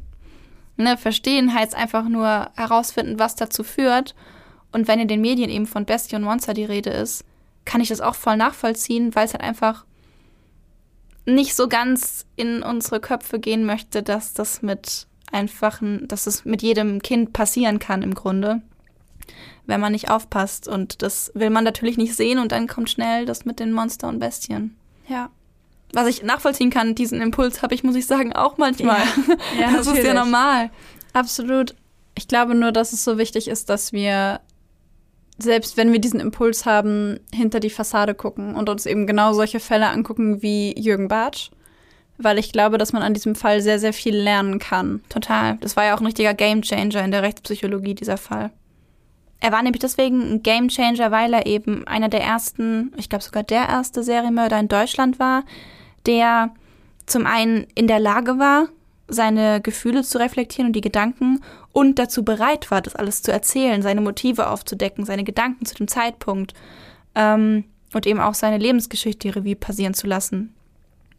Ne, verstehen heißt einfach nur herausfinden, was dazu führt. Und wenn in den Medien eben von Bestie und Monster die Rede ist, kann ich das auch voll nachvollziehen, weil es halt einfach nicht so ganz in unsere Köpfe gehen möchte, dass das mit einfachen, dass es mit jedem Kind passieren kann im Grunde wenn man nicht aufpasst. Und das will man natürlich nicht sehen und dann kommt schnell das mit den Monster und Bestien. Ja. Was ich nachvollziehen kann, diesen Impuls habe ich, muss ich sagen, auch manchmal. Ja, ja das natürlich. ist ja normal. Absolut. Ich glaube nur, dass es so wichtig ist, dass wir, selbst wenn wir diesen Impuls haben, hinter die Fassade gucken und uns eben genau solche Fälle angucken wie Jürgen Bartsch. Weil ich glaube, dass man an diesem Fall sehr, sehr viel lernen kann. Total. Das war ja auch ein richtiger Gamechanger in der Rechtspsychologie, dieser Fall. Er war nämlich deswegen ein Gamechanger, weil er eben einer der ersten, ich glaube sogar der erste Serienmörder in Deutschland war, der zum einen in der Lage war, seine Gefühle zu reflektieren und die Gedanken und dazu bereit war, das alles zu erzählen, seine Motive aufzudecken, seine Gedanken zu dem Zeitpunkt ähm, und eben auch seine Lebensgeschichte Revue passieren zu lassen.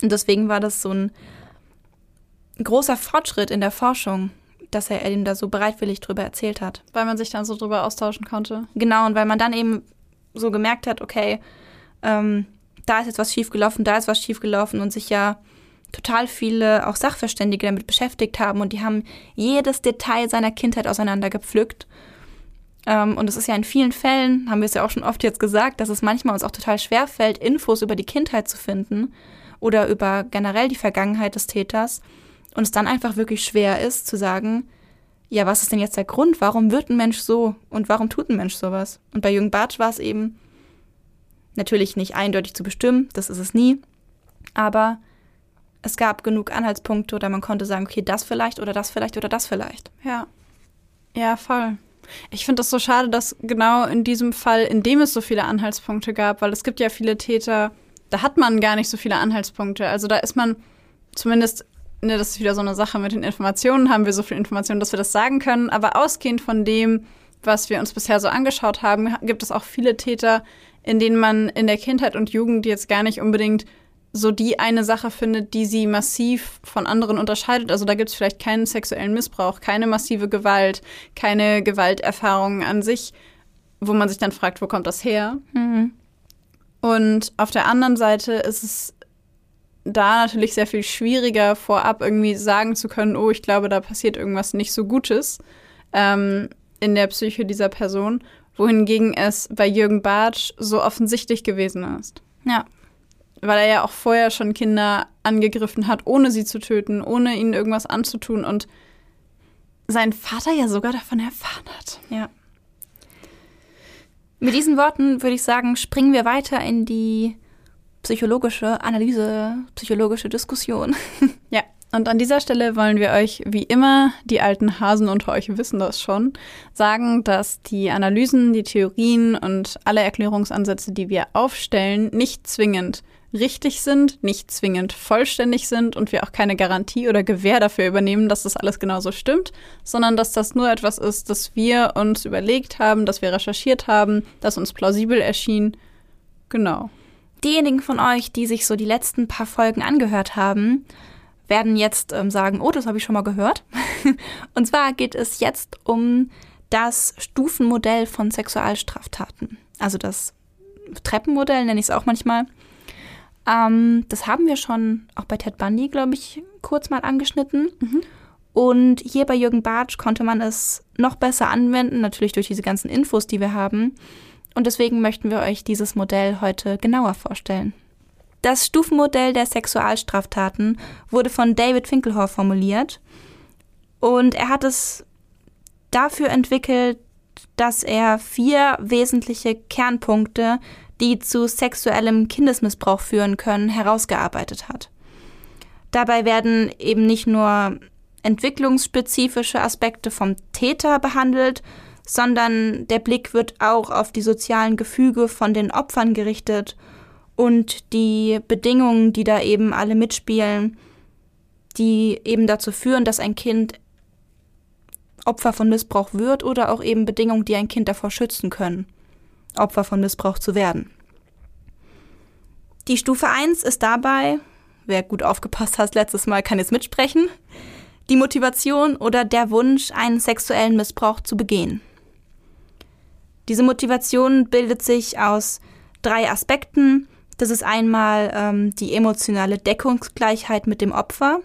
Und deswegen war das so ein großer Fortschritt in der Forschung dass er ihm da so bereitwillig drüber erzählt hat. Weil man sich dann so drüber austauschen konnte. Genau, und weil man dann eben so gemerkt hat, okay, ähm, da ist jetzt was schiefgelaufen, da ist was schiefgelaufen und sich ja total viele auch Sachverständige damit beschäftigt haben und die haben jedes Detail seiner Kindheit auseinandergepflückt. Ähm, und es ist ja in vielen Fällen, haben wir es ja auch schon oft jetzt gesagt, dass es manchmal uns auch total schwer fällt, Infos über die Kindheit zu finden oder über generell die Vergangenheit des Täters. Und es dann einfach wirklich schwer ist zu sagen, ja, was ist denn jetzt der Grund? Warum wird ein Mensch so und warum tut ein Mensch sowas? Und bei Jürgen Bartsch war es eben natürlich nicht eindeutig zu bestimmen, das ist es nie, aber es gab genug Anhaltspunkte oder man konnte sagen, okay, das vielleicht oder das vielleicht oder das vielleicht. Ja. Ja, voll. Ich finde das so schade, dass genau in diesem Fall, in dem es so viele Anhaltspunkte gab, weil es gibt ja viele Täter, da hat man gar nicht so viele Anhaltspunkte. Also da ist man zumindest ne, das ist wieder so eine Sache mit den Informationen, haben wir so viel Informationen, dass wir das sagen können. Aber ausgehend von dem, was wir uns bisher so angeschaut haben, gibt es auch viele Täter, in denen man in der Kindheit und Jugend jetzt gar nicht unbedingt so die eine Sache findet, die sie massiv von anderen unterscheidet. Also da gibt es vielleicht keinen sexuellen Missbrauch, keine massive Gewalt, keine Gewalterfahrungen an sich, wo man sich dann fragt, wo kommt das her? Mhm. Und auf der anderen Seite ist es da natürlich sehr viel schwieriger, vorab irgendwie sagen zu können, oh, ich glaube, da passiert irgendwas nicht so Gutes ähm, in der Psyche dieser Person, wohingegen es bei Jürgen Bartsch so offensichtlich gewesen ist. Ja. Weil er ja auch vorher schon Kinder angegriffen hat, ohne sie zu töten, ohne ihnen irgendwas anzutun und sein Vater ja sogar davon erfahren hat. Ja. Mit diesen Worten würde ich sagen, springen wir weiter in die psychologische Analyse, psychologische Diskussion. Ja, und an dieser Stelle wollen wir euch, wie immer, die alten Hasen unter euch wissen das schon, sagen, dass die Analysen, die Theorien und alle Erklärungsansätze, die wir aufstellen, nicht zwingend richtig sind, nicht zwingend vollständig sind und wir auch keine Garantie oder Gewähr dafür übernehmen, dass das alles genauso stimmt, sondern dass das nur etwas ist, das wir uns überlegt haben, das wir recherchiert haben, das uns plausibel erschien. Genau. Diejenigen von euch, die sich so die letzten paar Folgen angehört haben, werden jetzt ähm, sagen, oh, das habe ich schon mal gehört. Und zwar geht es jetzt um das Stufenmodell von Sexualstraftaten. Also das Treppenmodell nenne ich es auch manchmal. Ähm, das haben wir schon auch bei Ted Bundy, glaube ich, kurz mal angeschnitten. Mhm. Und hier bei Jürgen Bartsch konnte man es noch besser anwenden, natürlich durch diese ganzen Infos, die wir haben. Und deswegen möchten wir euch dieses Modell heute genauer vorstellen. Das Stufenmodell der Sexualstraftaten wurde von David Finkelhor formuliert und er hat es dafür entwickelt, dass er vier wesentliche Kernpunkte, die zu sexuellem Kindesmissbrauch führen können, herausgearbeitet hat. Dabei werden eben nicht nur entwicklungsspezifische Aspekte vom Täter behandelt, sondern der Blick wird auch auf die sozialen Gefüge von den Opfern gerichtet und die Bedingungen, die da eben alle mitspielen, die eben dazu führen, dass ein Kind Opfer von Missbrauch wird oder auch eben Bedingungen, die ein Kind davor schützen können, Opfer von Missbrauch zu werden. Die Stufe 1 ist dabei, wer gut aufgepasst hat letztes Mal, kann jetzt mitsprechen, die Motivation oder der Wunsch, einen sexuellen Missbrauch zu begehen. Diese Motivation bildet sich aus drei Aspekten. Das ist einmal ähm, die emotionale Deckungsgleichheit mit dem Opfer.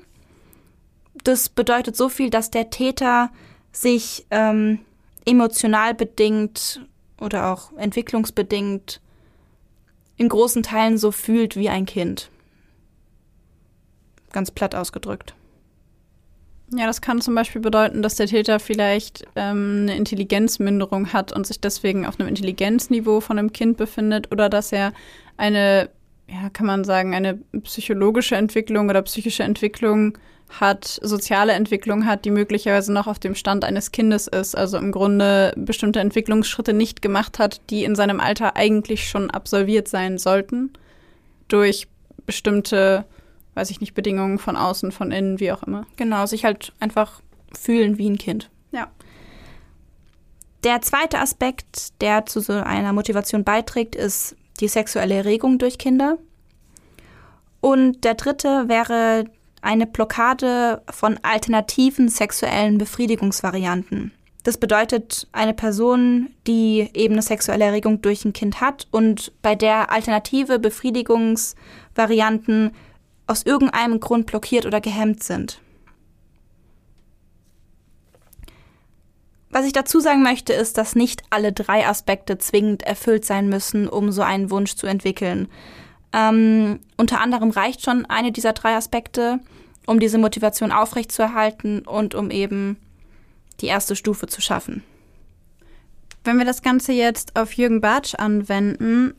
Das bedeutet so viel, dass der Täter sich ähm, emotional bedingt oder auch entwicklungsbedingt in großen Teilen so fühlt wie ein Kind. Ganz platt ausgedrückt. Ja, das kann zum Beispiel bedeuten, dass der Täter vielleicht ähm, eine Intelligenzminderung hat und sich deswegen auf einem Intelligenzniveau von einem Kind befindet oder dass er eine, ja, kann man sagen, eine psychologische Entwicklung oder psychische Entwicklung hat, soziale Entwicklung hat, die möglicherweise noch auf dem Stand eines Kindes ist, also im Grunde bestimmte Entwicklungsschritte nicht gemacht hat, die in seinem Alter eigentlich schon absolviert sein sollten, durch bestimmte weiß ich nicht, Bedingungen von außen, von innen, wie auch immer. Genau, sich halt einfach fühlen wie ein Kind. Ja. Der zweite Aspekt, der zu so einer Motivation beiträgt, ist die sexuelle Erregung durch Kinder. Und der dritte wäre eine Blockade von alternativen sexuellen Befriedigungsvarianten. Das bedeutet, eine Person, die eben eine sexuelle Erregung durch ein Kind hat und bei der alternative Befriedigungsvarianten aus irgendeinem Grund blockiert oder gehemmt sind. Was ich dazu sagen möchte, ist, dass nicht alle drei Aspekte zwingend erfüllt sein müssen, um so einen Wunsch zu entwickeln. Ähm, unter anderem reicht schon eine dieser drei Aspekte, um diese Motivation aufrechtzuerhalten und um eben die erste Stufe zu schaffen. Wenn wir das Ganze jetzt auf Jürgen Bartsch anwenden,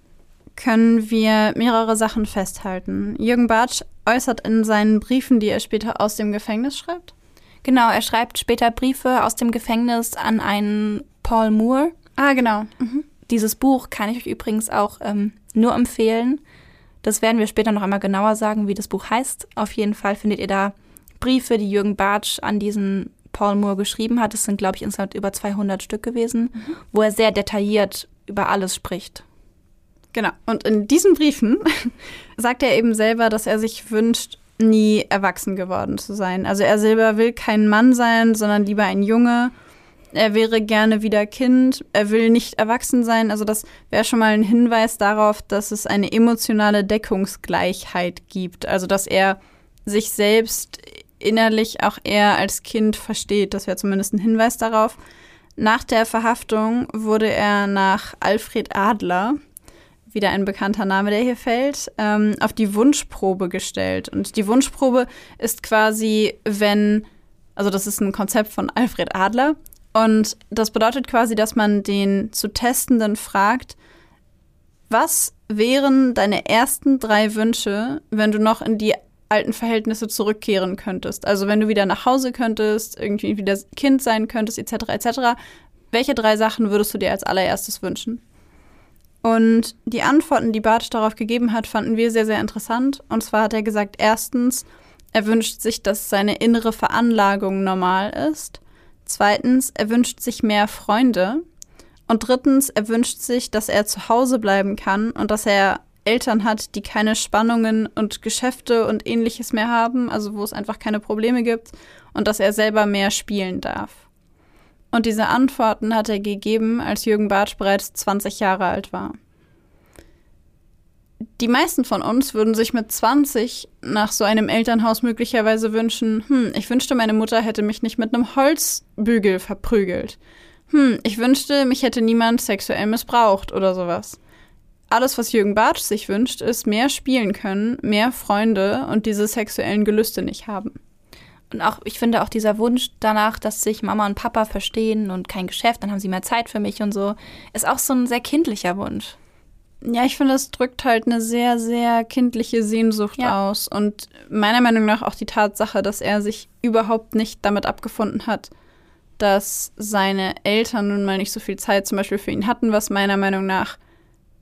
können wir mehrere Sachen festhalten. Jürgen Bartsch äußert in seinen Briefen, die er später aus dem Gefängnis schreibt. Genau, er schreibt später Briefe aus dem Gefängnis an einen Paul Moore. Ah, genau. Mhm. Dieses Buch kann ich euch übrigens auch ähm, nur empfehlen. Das werden wir später noch einmal genauer sagen, wie das Buch heißt. Auf jeden Fall findet ihr da Briefe, die Jürgen Bartsch an diesen Paul Moore geschrieben hat. Es sind, glaube ich, insgesamt über 200 Stück gewesen, mhm. wo er sehr detailliert über alles spricht. Genau. Und in diesen Briefen sagt er eben selber, dass er sich wünscht, nie erwachsen geworden zu sein. Also er selber will kein Mann sein, sondern lieber ein Junge. Er wäre gerne wieder Kind. Er will nicht erwachsen sein. Also das wäre schon mal ein Hinweis darauf, dass es eine emotionale Deckungsgleichheit gibt. Also dass er sich selbst innerlich auch eher als Kind versteht. Das wäre zumindest ein Hinweis darauf. Nach der Verhaftung wurde er nach Alfred Adler, wieder ein bekannter Name, der hier fällt, ähm, auf die Wunschprobe gestellt. Und die Wunschprobe ist quasi, wenn, also das ist ein Konzept von Alfred Adler. Und das bedeutet quasi, dass man den zu Testenden fragt, was wären deine ersten drei Wünsche, wenn du noch in die alten Verhältnisse zurückkehren könntest? Also wenn du wieder nach Hause könntest, irgendwie wieder Kind sein könntest, etc., etc., welche drei Sachen würdest du dir als allererstes wünschen? Und die Antworten, die Bartsch darauf gegeben hat, fanden wir sehr, sehr interessant. Und zwar hat er gesagt, erstens, er wünscht sich, dass seine innere Veranlagung normal ist. Zweitens, er wünscht sich mehr Freunde. Und drittens, er wünscht sich, dass er zu Hause bleiben kann und dass er Eltern hat, die keine Spannungen und Geschäfte und ähnliches mehr haben, also wo es einfach keine Probleme gibt und dass er selber mehr spielen darf. Und diese Antworten hat er gegeben, als Jürgen Bartsch bereits 20 Jahre alt war. Die meisten von uns würden sich mit 20 nach so einem Elternhaus möglicherweise wünschen, hm, ich wünschte, meine Mutter hätte mich nicht mit einem Holzbügel verprügelt. Hm, ich wünschte, mich hätte niemand sexuell missbraucht oder sowas alles, was Jürgen Bartsch sich wünscht, ist mehr spielen können, mehr Freunde und diese sexuellen Gelüste nicht haben. Und auch, ich finde auch dieser Wunsch danach, dass sich Mama und Papa verstehen und kein Geschäft, dann haben sie mehr Zeit für mich und so, ist auch so ein sehr kindlicher Wunsch. Ja, ich finde, es drückt halt eine sehr, sehr kindliche Sehnsucht ja. aus. Und meiner Meinung nach auch die Tatsache, dass er sich überhaupt nicht damit abgefunden hat, dass seine Eltern nun mal nicht so viel Zeit zum Beispiel für ihn hatten, was meiner Meinung nach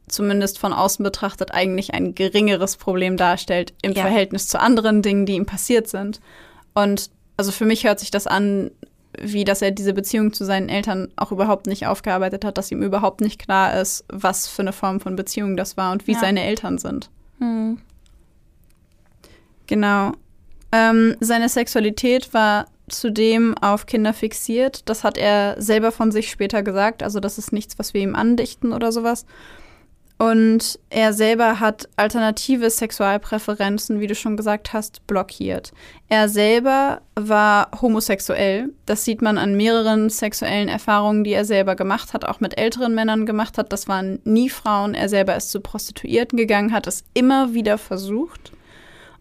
zumindest von außen betrachtet, eigentlich ein geringeres Problem darstellt im ja. Verhältnis zu anderen Dingen, die ihm passiert sind. Und also für mich hört sich das an, wie dass er diese Beziehung zu seinen Eltern auch überhaupt nicht aufgearbeitet hat, dass ihm überhaupt nicht klar ist, was für eine Form von Beziehung das war und wie ja. seine Eltern sind. Hm. Genau. Ähm, seine Sexualität war zudem auf Kinder fixiert. Das hat er selber von sich später gesagt. Also das ist nichts, was wir ihm andichten oder sowas. Und er selber hat alternative Sexualpräferenzen, wie du schon gesagt hast, blockiert. Er selber war homosexuell. Das sieht man an mehreren sexuellen Erfahrungen, die er selber gemacht hat, auch mit älteren Männern gemacht hat. Das waren nie Frauen. Er selber ist zu Prostituierten gegangen, hat es immer wieder versucht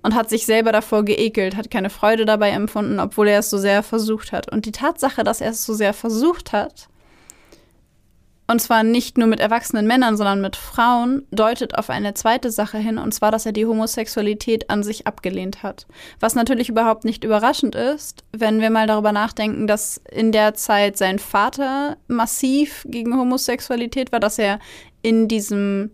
und hat sich selber davor geekelt, hat keine Freude dabei empfunden, obwohl er es so sehr versucht hat. Und die Tatsache, dass er es so sehr versucht hat, und zwar nicht nur mit erwachsenen Männern, sondern mit Frauen, deutet auf eine zweite Sache hin, und zwar, dass er die Homosexualität an sich abgelehnt hat. Was natürlich überhaupt nicht überraschend ist, wenn wir mal darüber nachdenken, dass in der Zeit sein Vater massiv gegen Homosexualität war, dass er in diesem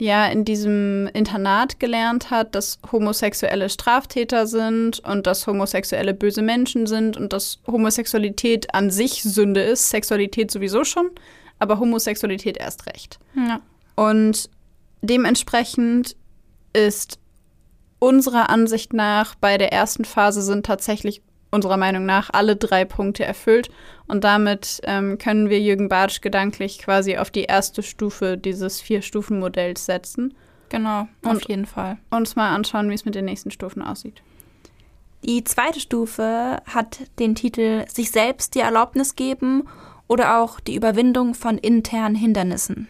ja, in diesem Internat gelernt hat, dass Homosexuelle Straftäter sind und dass Homosexuelle böse Menschen sind und dass Homosexualität an sich Sünde ist, Sexualität sowieso schon, aber Homosexualität erst recht. Ja. Und dementsprechend ist unserer Ansicht nach bei der ersten Phase sind tatsächlich unserer Meinung nach alle drei Punkte erfüllt. Und damit ähm, können wir Jürgen Bartsch gedanklich quasi auf die erste Stufe dieses Vier-Stufen-Modells setzen. Genau, und auf jeden Fall. Uns mal anschauen, wie es mit den nächsten Stufen aussieht. Die zweite Stufe hat den Titel Sich selbst die Erlaubnis geben oder auch die Überwindung von internen Hindernissen.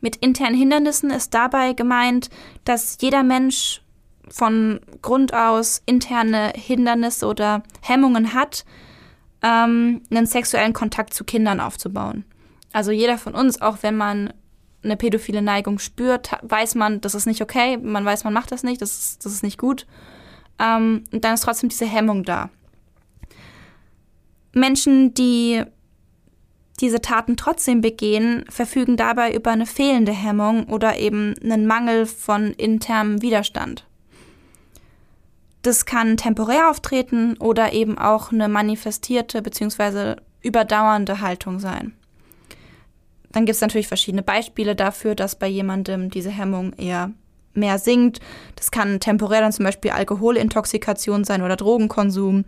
Mit internen Hindernissen ist dabei gemeint, dass jeder Mensch von Grund aus interne Hindernisse oder Hemmungen hat, ähm, einen sexuellen Kontakt zu Kindern aufzubauen. Also jeder von uns, auch wenn man eine pädophile Neigung spürt, weiß man, das ist nicht okay, man weiß, man macht das nicht, das ist, das ist nicht gut. Ähm, und dann ist trotzdem diese Hemmung da. Menschen, die diese Taten trotzdem begehen, verfügen dabei über eine fehlende Hemmung oder eben einen Mangel von internem Widerstand. Das kann temporär auftreten oder eben auch eine manifestierte bzw. überdauernde Haltung sein. Dann gibt es natürlich verschiedene Beispiele dafür, dass bei jemandem diese Hemmung eher mehr sinkt. Das kann temporär dann zum Beispiel Alkoholintoxikation sein oder Drogenkonsum.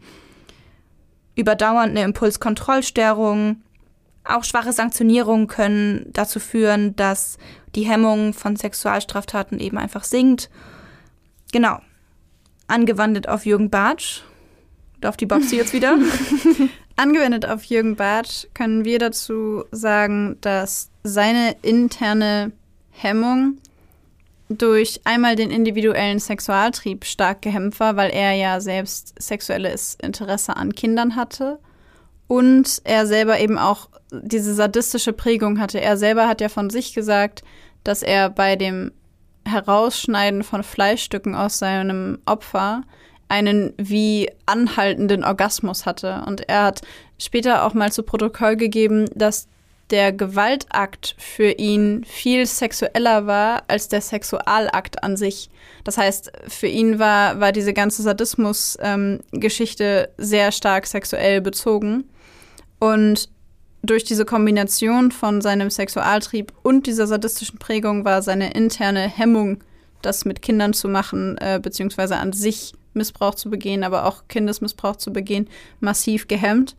Überdauernd eine Impulskontrollstörung, auch schwache Sanktionierungen können dazu führen, dass die Hemmung von Sexualstraftaten eben einfach sinkt. Genau. Angewandt auf Jürgen Bartsch. Darf die Babsi jetzt wieder? Angewendet auf Jürgen Bartsch können wir dazu sagen, dass seine interne Hemmung durch einmal den individuellen Sexualtrieb stark gehemmt war, weil er ja selbst sexuelles Interesse an Kindern hatte und er selber eben auch diese sadistische Prägung hatte. Er selber hat ja von sich gesagt, dass er bei dem Herausschneiden von Fleischstücken aus seinem Opfer einen wie anhaltenden Orgasmus hatte. Und er hat später auch mal zu Protokoll gegeben, dass der Gewaltakt für ihn viel sexueller war als der Sexualakt an sich. Das heißt, für ihn war, war diese ganze Sadismus-Geschichte ähm, sehr stark sexuell bezogen. Und durch diese Kombination von seinem Sexualtrieb und dieser sadistischen Prägung war seine interne Hemmung, das mit Kindern zu machen, äh, beziehungsweise an sich Missbrauch zu begehen, aber auch Kindesmissbrauch zu begehen, massiv gehemmt.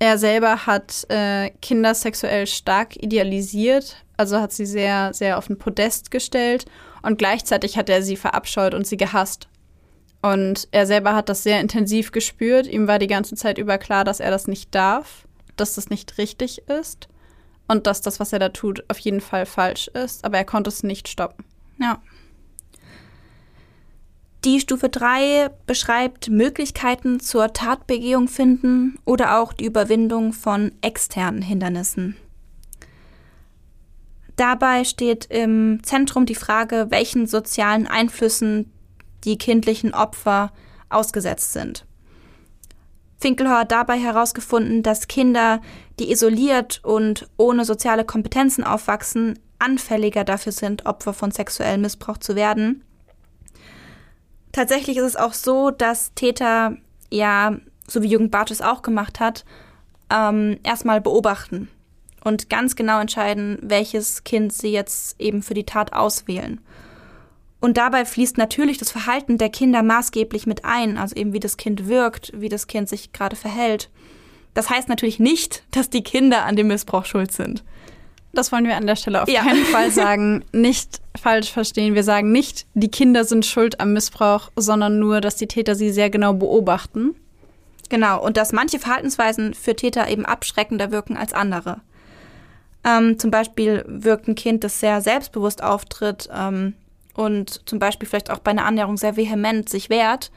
Er selber hat äh, Kinder sexuell stark idealisiert, also hat sie sehr, sehr auf den Podest gestellt und gleichzeitig hat er sie verabscheut und sie gehasst. Und er selber hat das sehr intensiv gespürt. Ihm war die ganze Zeit über klar, dass er das nicht darf, dass das nicht richtig ist und dass das, was er da tut, auf jeden Fall falsch ist, aber er konnte es nicht stoppen. Ja. Die Stufe 3 beschreibt Möglichkeiten zur Tatbegehung finden oder auch die Überwindung von externen Hindernissen. Dabei steht im Zentrum die Frage, welchen sozialen Einflüssen die kindlichen Opfer ausgesetzt sind. Finkelhauer hat dabei herausgefunden, dass Kinder, die isoliert und ohne soziale Kompetenzen aufwachsen, anfälliger dafür sind, Opfer von sexuellem Missbrauch zu werden. Tatsächlich ist es auch so, dass Täter ja, so wie Jürgen Bartsch es auch gemacht hat, ähm, erstmal beobachten und ganz genau entscheiden, welches Kind sie jetzt eben für die Tat auswählen. Und dabei fließt natürlich das Verhalten der Kinder maßgeblich mit ein, also eben wie das Kind wirkt, wie das Kind sich gerade verhält. Das heißt natürlich nicht, dass die Kinder an dem Missbrauch schuld sind. Das wollen wir an der Stelle auf ja. keinen Fall sagen. Nicht falsch verstehen. Wir sagen nicht, die Kinder sind schuld am Missbrauch, sondern nur, dass die Täter sie sehr genau beobachten. Genau, und dass manche Verhaltensweisen für Täter eben abschreckender wirken als andere. Ähm, zum Beispiel wirkt ein Kind, das sehr selbstbewusst auftritt ähm, und zum Beispiel vielleicht auch bei einer Annäherung sehr vehement sich wehrt,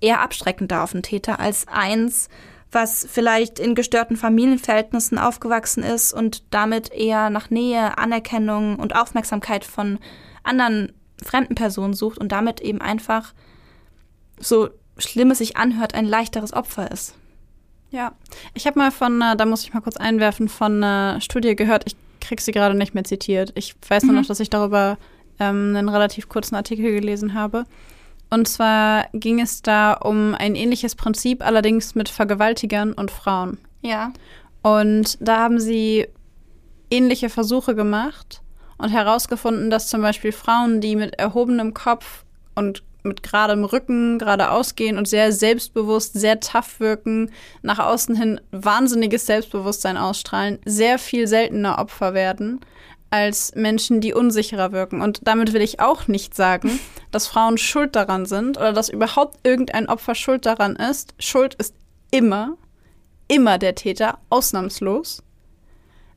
eher abschreckender auf den Täter als eins, was vielleicht in gestörten Familienverhältnissen aufgewachsen ist und damit eher nach Nähe, Anerkennung und Aufmerksamkeit von anderen fremden Personen sucht und damit eben einfach so schlimm es sich anhört, ein leichteres Opfer ist. Ja, ich habe mal von, äh, da muss ich mal kurz einwerfen, von einer Studie gehört, ich kriege sie gerade nicht mehr zitiert. Ich weiß mhm. nur noch, dass ich darüber ähm, einen relativ kurzen Artikel gelesen habe. Und zwar ging es da um ein ähnliches Prinzip, allerdings mit Vergewaltigern und Frauen. Ja. Und da haben sie ähnliche Versuche gemacht und herausgefunden, dass zum Beispiel Frauen, die mit erhobenem Kopf und mit geradem Rücken geradeaus gehen und sehr selbstbewusst, sehr tough wirken, nach außen hin wahnsinniges Selbstbewusstsein ausstrahlen, sehr viel seltener Opfer werden als Menschen, die unsicherer wirken. Und damit will ich auch nicht sagen, dass Frauen schuld daran sind oder dass überhaupt irgendein Opfer schuld daran ist. Schuld ist immer, immer der Täter, ausnahmslos.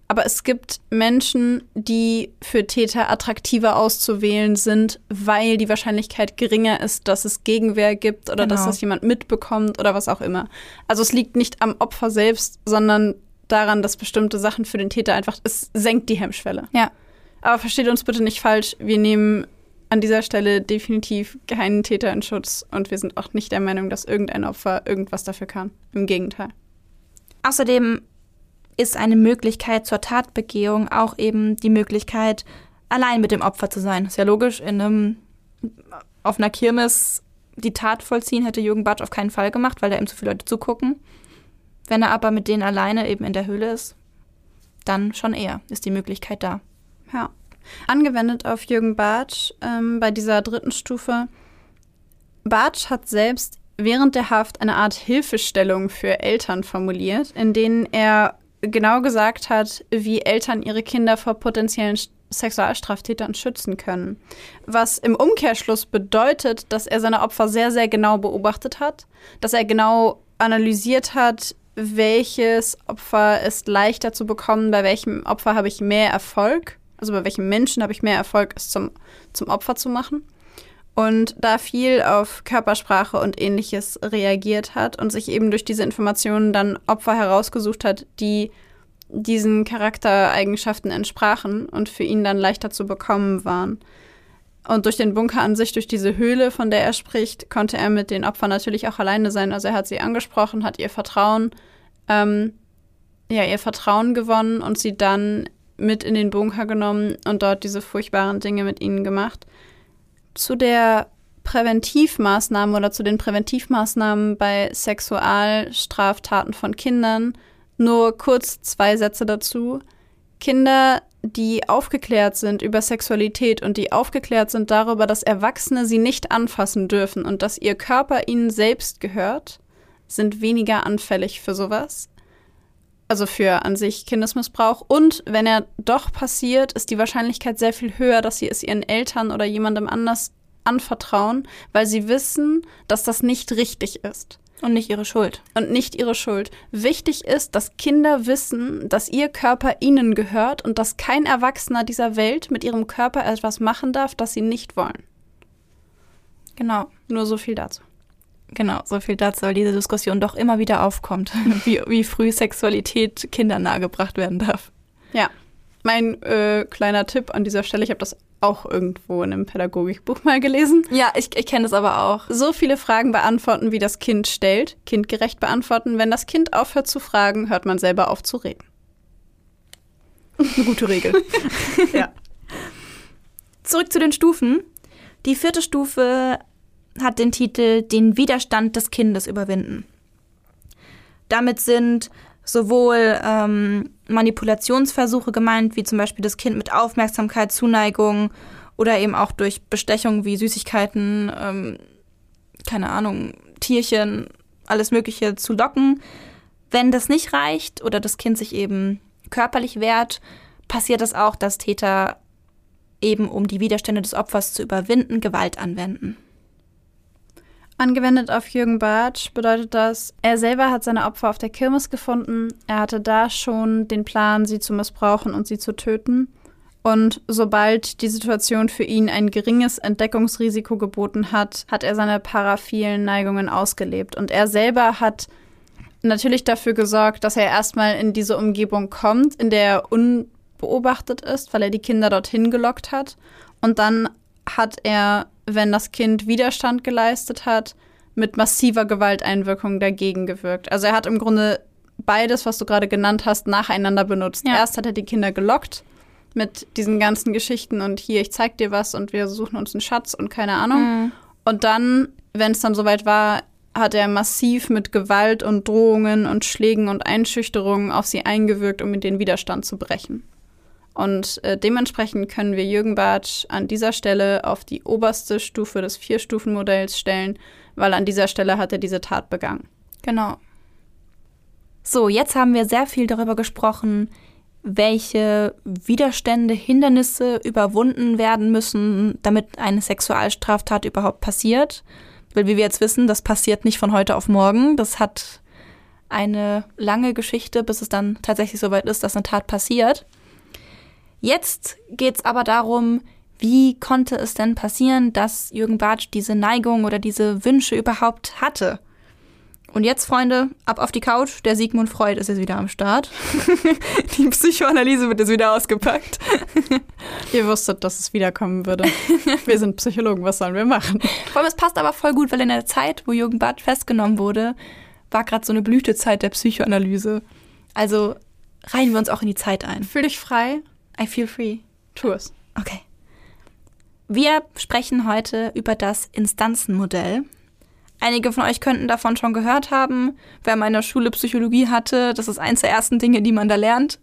Aber es gibt Menschen, die für Täter attraktiver auszuwählen sind, weil die Wahrscheinlichkeit geringer ist, dass es Gegenwehr gibt oder genau. dass das jemand mitbekommt oder was auch immer. Also es liegt nicht am Opfer selbst, sondern daran, dass bestimmte Sachen für den Täter einfach, es senkt die Hemmschwelle. Ja. Aber versteht uns bitte nicht falsch, wir nehmen an dieser Stelle definitiv keinen Täter in Schutz und wir sind auch nicht der Meinung, dass irgendein Opfer irgendwas dafür kann. Im Gegenteil. Außerdem ist eine Möglichkeit zur Tatbegehung auch eben die Möglichkeit, allein mit dem Opfer zu sein. Ist ja logisch, in einem, auf einer Kirmes die Tat vollziehen hätte Jürgen Batsch auf keinen Fall gemacht, weil da ihm zu viele Leute zugucken. Wenn er aber mit denen alleine eben in der Höhle ist, dann schon eher ist die Möglichkeit da. Ja. Angewendet auf Jürgen Bartsch ähm, bei dieser dritten Stufe. Bartsch hat selbst während der Haft eine Art Hilfestellung für Eltern formuliert, in denen er genau gesagt hat, wie Eltern ihre Kinder vor potenziellen Sexualstraftätern schützen können. Was im Umkehrschluss bedeutet, dass er seine Opfer sehr, sehr genau beobachtet hat, dass er genau analysiert hat, welches Opfer ist leichter zu bekommen, bei welchem Opfer habe ich mehr Erfolg, also bei welchem Menschen habe ich mehr Erfolg, es zum, zum Opfer zu machen und da viel auf Körpersprache und ähnliches reagiert hat und sich eben durch diese Informationen dann Opfer herausgesucht hat, die diesen Charaktereigenschaften entsprachen und für ihn dann leichter zu bekommen waren. Und durch den Bunker an sich, durch diese Höhle, von der er spricht, konnte er mit den Opfern natürlich auch alleine sein. Also er hat sie angesprochen, hat ihr Vertrauen, ähm, ja, ihr Vertrauen gewonnen und sie dann mit in den Bunker genommen und dort diese furchtbaren Dinge mit ihnen gemacht zu der Präventivmaßnahmen oder zu den Präventivmaßnahmen bei Sexualstraftaten von Kindern Nur kurz zwei Sätze dazu. Kinder, die aufgeklärt sind über Sexualität und die aufgeklärt sind darüber, dass Erwachsene sie nicht anfassen dürfen und dass ihr Körper ihnen selbst gehört, sind weniger anfällig für sowas. Also für an sich Kindesmissbrauch. Und wenn er doch passiert, ist die Wahrscheinlichkeit sehr viel höher, dass sie es ihren Eltern oder jemandem anders anvertrauen, weil sie wissen, dass das nicht richtig ist. Und nicht ihre Schuld. Und nicht ihre Schuld. Wichtig ist, dass Kinder wissen, dass ihr Körper ihnen gehört und dass kein Erwachsener dieser Welt mit ihrem Körper etwas machen darf, das sie nicht wollen. Genau. Nur so viel dazu. Genau, so viel dazu, weil diese Diskussion doch immer wieder aufkommt, wie, wie früh Sexualität Kindern nahegebracht werden darf. Ja. Mein äh, kleiner Tipp an dieser Stelle, ich habe das auch irgendwo in einem Pädagogikbuch mal gelesen. Ja, ich, ich kenne das aber auch. So viele Fragen beantworten, wie das Kind stellt, kindgerecht beantworten. Wenn das Kind aufhört zu fragen, hört man selber auf zu reden. Eine gute Regel. ja. Zurück zu den Stufen. Die vierte Stufe hat den Titel Den Widerstand des Kindes überwinden. Damit sind sowohl ähm, Manipulationsversuche gemeint, wie zum Beispiel das Kind mit Aufmerksamkeit, Zuneigung oder eben auch durch Bestechung wie Süßigkeiten, ähm, keine Ahnung, Tierchen, alles Mögliche zu locken. Wenn das nicht reicht oder das Kind sich eben körperlich wehrt, passiert es auch, dass Täter eben, um die Widerstände des Opfers zu überwinden, Gewalt anwenden. Angewendet auf Jürgen Bartsch bedeutet das, er selber hat seine Opfer auf der Kirmes gefunden. Er hatte da schon den Plan, sie zu missbrauchen und sie zu töten. Und sobald die Situation für ihn ein geringes Entdeckungsrisiko geboten hat, hat er seine paraphilen Neigungen ausgelebt. Und er selber hat natürlich dafür gesorgt, dass er erstmal in diese Umgebung kommt, in der er unbeobachtet ist, weil er die Kinder dorthin gelockt hat. Und dann hat er wenn das Kind Widerstand geleistet hat, mit massiver Gewalteinwirkung dagegen gewirkt. Also er hat im Grunde beides, was du gerade genannt hast, nacheinander benutzt. Ja. Erst hat er die Kinder gelockt mit diesen ganzen Geschichten und hier, ich zeig dir was und wir suchen uns einen Schatz und keine Ahnung. Mhm. Und dann, wenn es dann soweit war, hat er massiv mit Gewalt und Drohungen und Schlägen und Einschüchterungen auf sie eingewirkt, um den Widerstand zu brechen. Und äh, dementsprechend können wir Jürgen Bartsch an dieser Stelle auf die oberste Stufe des Vier-Stufen-Modells stellen, weil an dieser Stelle hat er diese Tat begangen. Genau. So, jetzt haben wir sehr viel darüber gesprochen, welche Widerstände, Hindernisse überwunden werden müssen, damit eine Sexualstraftat überhaupt passiert. Weil wie wir jetzt wissen, das passiert nicht von heute auf morgen. Das hat eine lange Geschichte, bis es dann tatsächlich soweit ist, dass eine Tat passiert. Jetzt geht es aber darum, wie konnte es denn passieren, dass Jürgen Bartsch diese Neigung oder diese Wünsche überhaupt hatte? Und jetzt, Freunde, ab auf die Couch. Der Sigmund Freud ist jetzt wieder am Start. die Psychoanalyse wird jetzt wieder ausgepackt. Ihr wusstet, dass es wiederkommen würde. Wir sind Psychologen, was sollen wir machen? Vor allem, es passt aber voll gut, weil in der Zeit, wo Jürgen Bartsch festgenommen wurde, war gerade so eine Blütezeit der Psychoanalyse. Also reihen wir uns auch in die Zeit ein. Fühl dich frei. I feel free. Tu es. Okay. Wir sprechen heute über das Instanzenmodell. Einige von euch könnten davon schon gehört haben. Wer meine Schule Psychologie hatte, das ist eins der ersten Dinge, die man da lernt.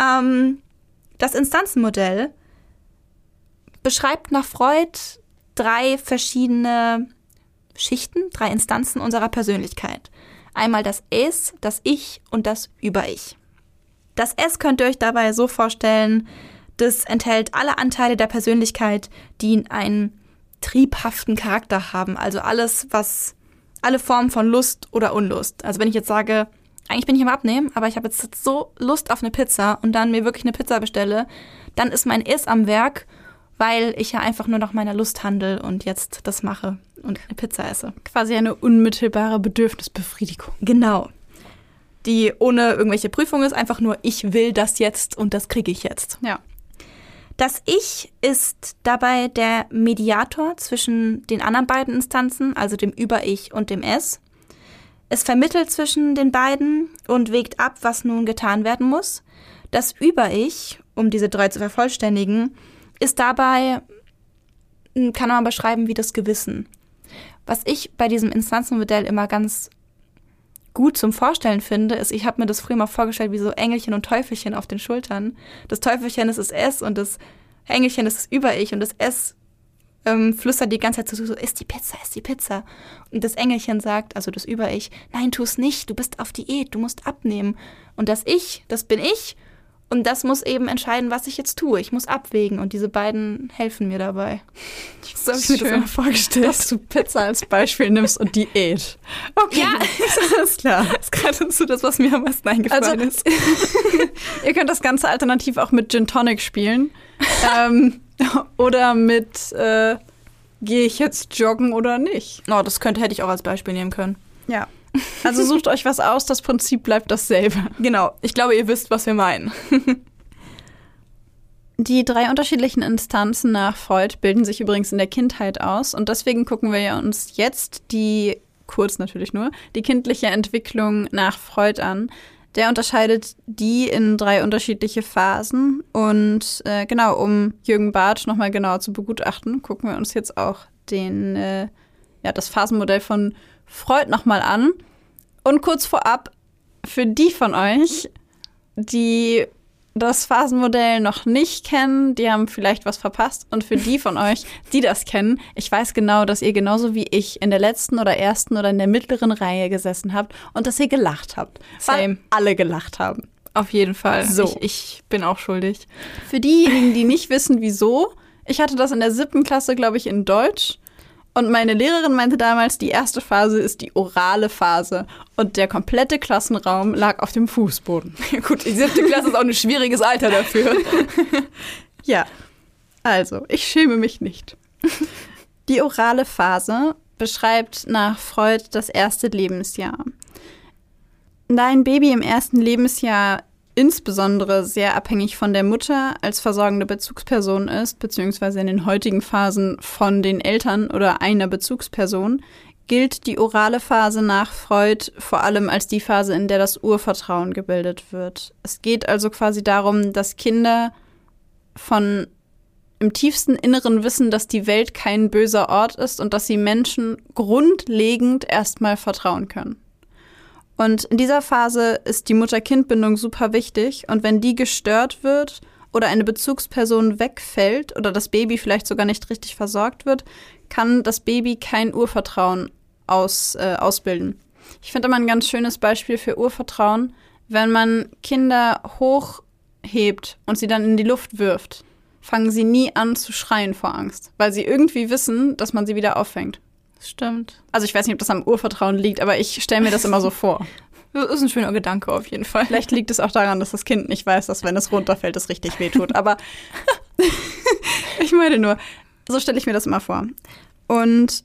Ähm, das Instanzenmodell beschreibt nach Freud drei verschiedene Schichten, drei Instanzen unserer Persönlichkeit. Einmal das Es, das Ich und das Über-Ich. Das S könnt ihr euch dabei so vorstellen, das enthält alle Anteile der Persönlichkeit, die einen triebhaften Charakter haben. Also alles, was, alle Formen von Lust oder Unlust. Also wenn ich jetzt sage, eigentlich bin ich im Abnehmen, aber ich habe jetzt so Lust auf eine Pizza und dann mir wirklich eine Pizza bestelle, dann ist mein Is am Werk, weil ich ja einfach nur nach meiner Lust handle und jetzt das mache und eine Pizza esse. Quasi eine unmittelbare Bedürfnisbefriedigung. Genau die ohne irgendwelche Prüfung ist, einfach nur, ich will das jetzt und das kriege ich jetzt. Ja. Das Ich ist dabei der Mediator zwischen den anderen beiden Instanzen, also dem Über-Ich und dem Es. Es vermittelt zwischen den beiden und wägt ab, was nun getan werden muss. Das Über-Ich, um diese drei zu vervollständigen, ist dabei, kann man beschreiben wie das Gewissen. Was ich bei diesem Instanzenmodell immer ganz gut zum Vorstellen finde, ist, ich habe mir das früher mal vorgestellt wie so Engelchen und Teufelchen auf den Schultern. Das Teufelchen ist das S und das Engelchen ist das Über-Ich und das S ähm, flüstert die ganze Zeit so, so, ist die Pizza, ist die Pizza. Und das Engelchen sagt, also das Über-Ich, nein, tu es nicht, du bist auf Diät, du musst abnehmen. Und das Ich, das bin ich und das muss eben entscheiden, was ich jetzt tue. Ich muss abwägen und diese beiden helfen mir dabei. So habe ich mir das immer vorgestellt. Dass du Pizza als Beispiel nimmst und Diät. Okay, ja, alles klar. Das ist gerade so das, was mir am meisten eingefallen also, ist. ihr könnt das Ganze alternativ auch mit Gin Tonic spielen. ähm, oder mit äh, gehe ich jetzt joggen oder nicht. Oh, das könnte hätte ich auch als Beispiel nehmen können. Ja. Also sucht euch was aus, das Prinzip bleibt dasselbe. Genau, ich glaube, ihr wisst, was wir meinen. Die drei unterschiedlichen Instanzen nach Freud bilden sich übrigens in der Kindheit aus und deswegen gucken wir uns jetzt die, kurz natürlich nur, die kindliche Entwicklung nach Freud an. Der unterscheidet die in drei unterschiedliche Phasen und äh, genau, um Jürgen Bartsch nochmal genauer zu begutachten, gucken wir uns jetzt auch den, äh, ja, das Phasenmodell von Freud nochmal an. Und kurz vorab, für die von euch, die das Phasenmodell noch nicht kennen, die haben vielleicht was verpasst. Und für die von euch, die das kennen, ich weiß genau, dass ihr genauso wie ich in der letzten oder ersten oder in der mittleren Reihe gesessen habt und dass ihr gelacht habt. Same. Weil alle gelacht haben. Auf jeden Fall. So. Ich, ich bin auch schuldig. Für diejenigen, die nicht wissen, wieso, ich hatte das in der siebten Klasse, glaube ich, in Deutsch. Und meine Lehrerin meinte damals, die erste Phase ist die orale Phase. Und der komplette Klassenraum lag auf dem Fußboden. Gut, die siebte Klasse ist auch ein schwieriges Alter dafür. ja, also, ich schäme mich nicht. Die orale Phase beschreibt nach Freud das erste Lebensjahr. Da ein Baby im ersten Lebensjahr insbesondere sehr abhängig von der Mutter als versorgende Bezugsperson ist, beziehungsweise in den heutigen Phasen von den Eltern oder einer Bezugsperson, gilt die orale Phase nach Freud vor allem als die Phase, in der das Urvertrauen gebildet wird. Es geht also quasi darum, dass Kinder von im tiefsten Inneren wissen, dass die Welt kein böser Ort ist und dass sie Menschen grundlegend erstmal vertrauen können. Und in dieser Phase ist die Mutter-Kind-Bindung super wichtig. Und wenn die gestört wird oder eine Bezugsperson wegfällt oder das Baby vielleicht sogar nicht richtig versorgt wird, kann das Baby kein Urvertrauen aus, äh, ausbilden. Ich finde immer ein ganz schönes Beispiel für Urvertrauen, wenn man Kinder hochhebt und sie dann in die Luft wirft, fangen sie nie an zu schreien vor Angst, weil sie irgendwie wissen, dass man sie wieder auffängt. Stimmt. Also ich weiß nicht, ob das am Urvertrauen liegt, aber ich stelle mir das immer so vor. Das ist ein schöner Gedanke auf jeden Fall. Vielleicht liegt es auch daran, dass das Kind nicht weiß, dass wenn es runterfällt, es richtig wehtut. Aber ich meine nur, so stelle ich mir das immer vor. Und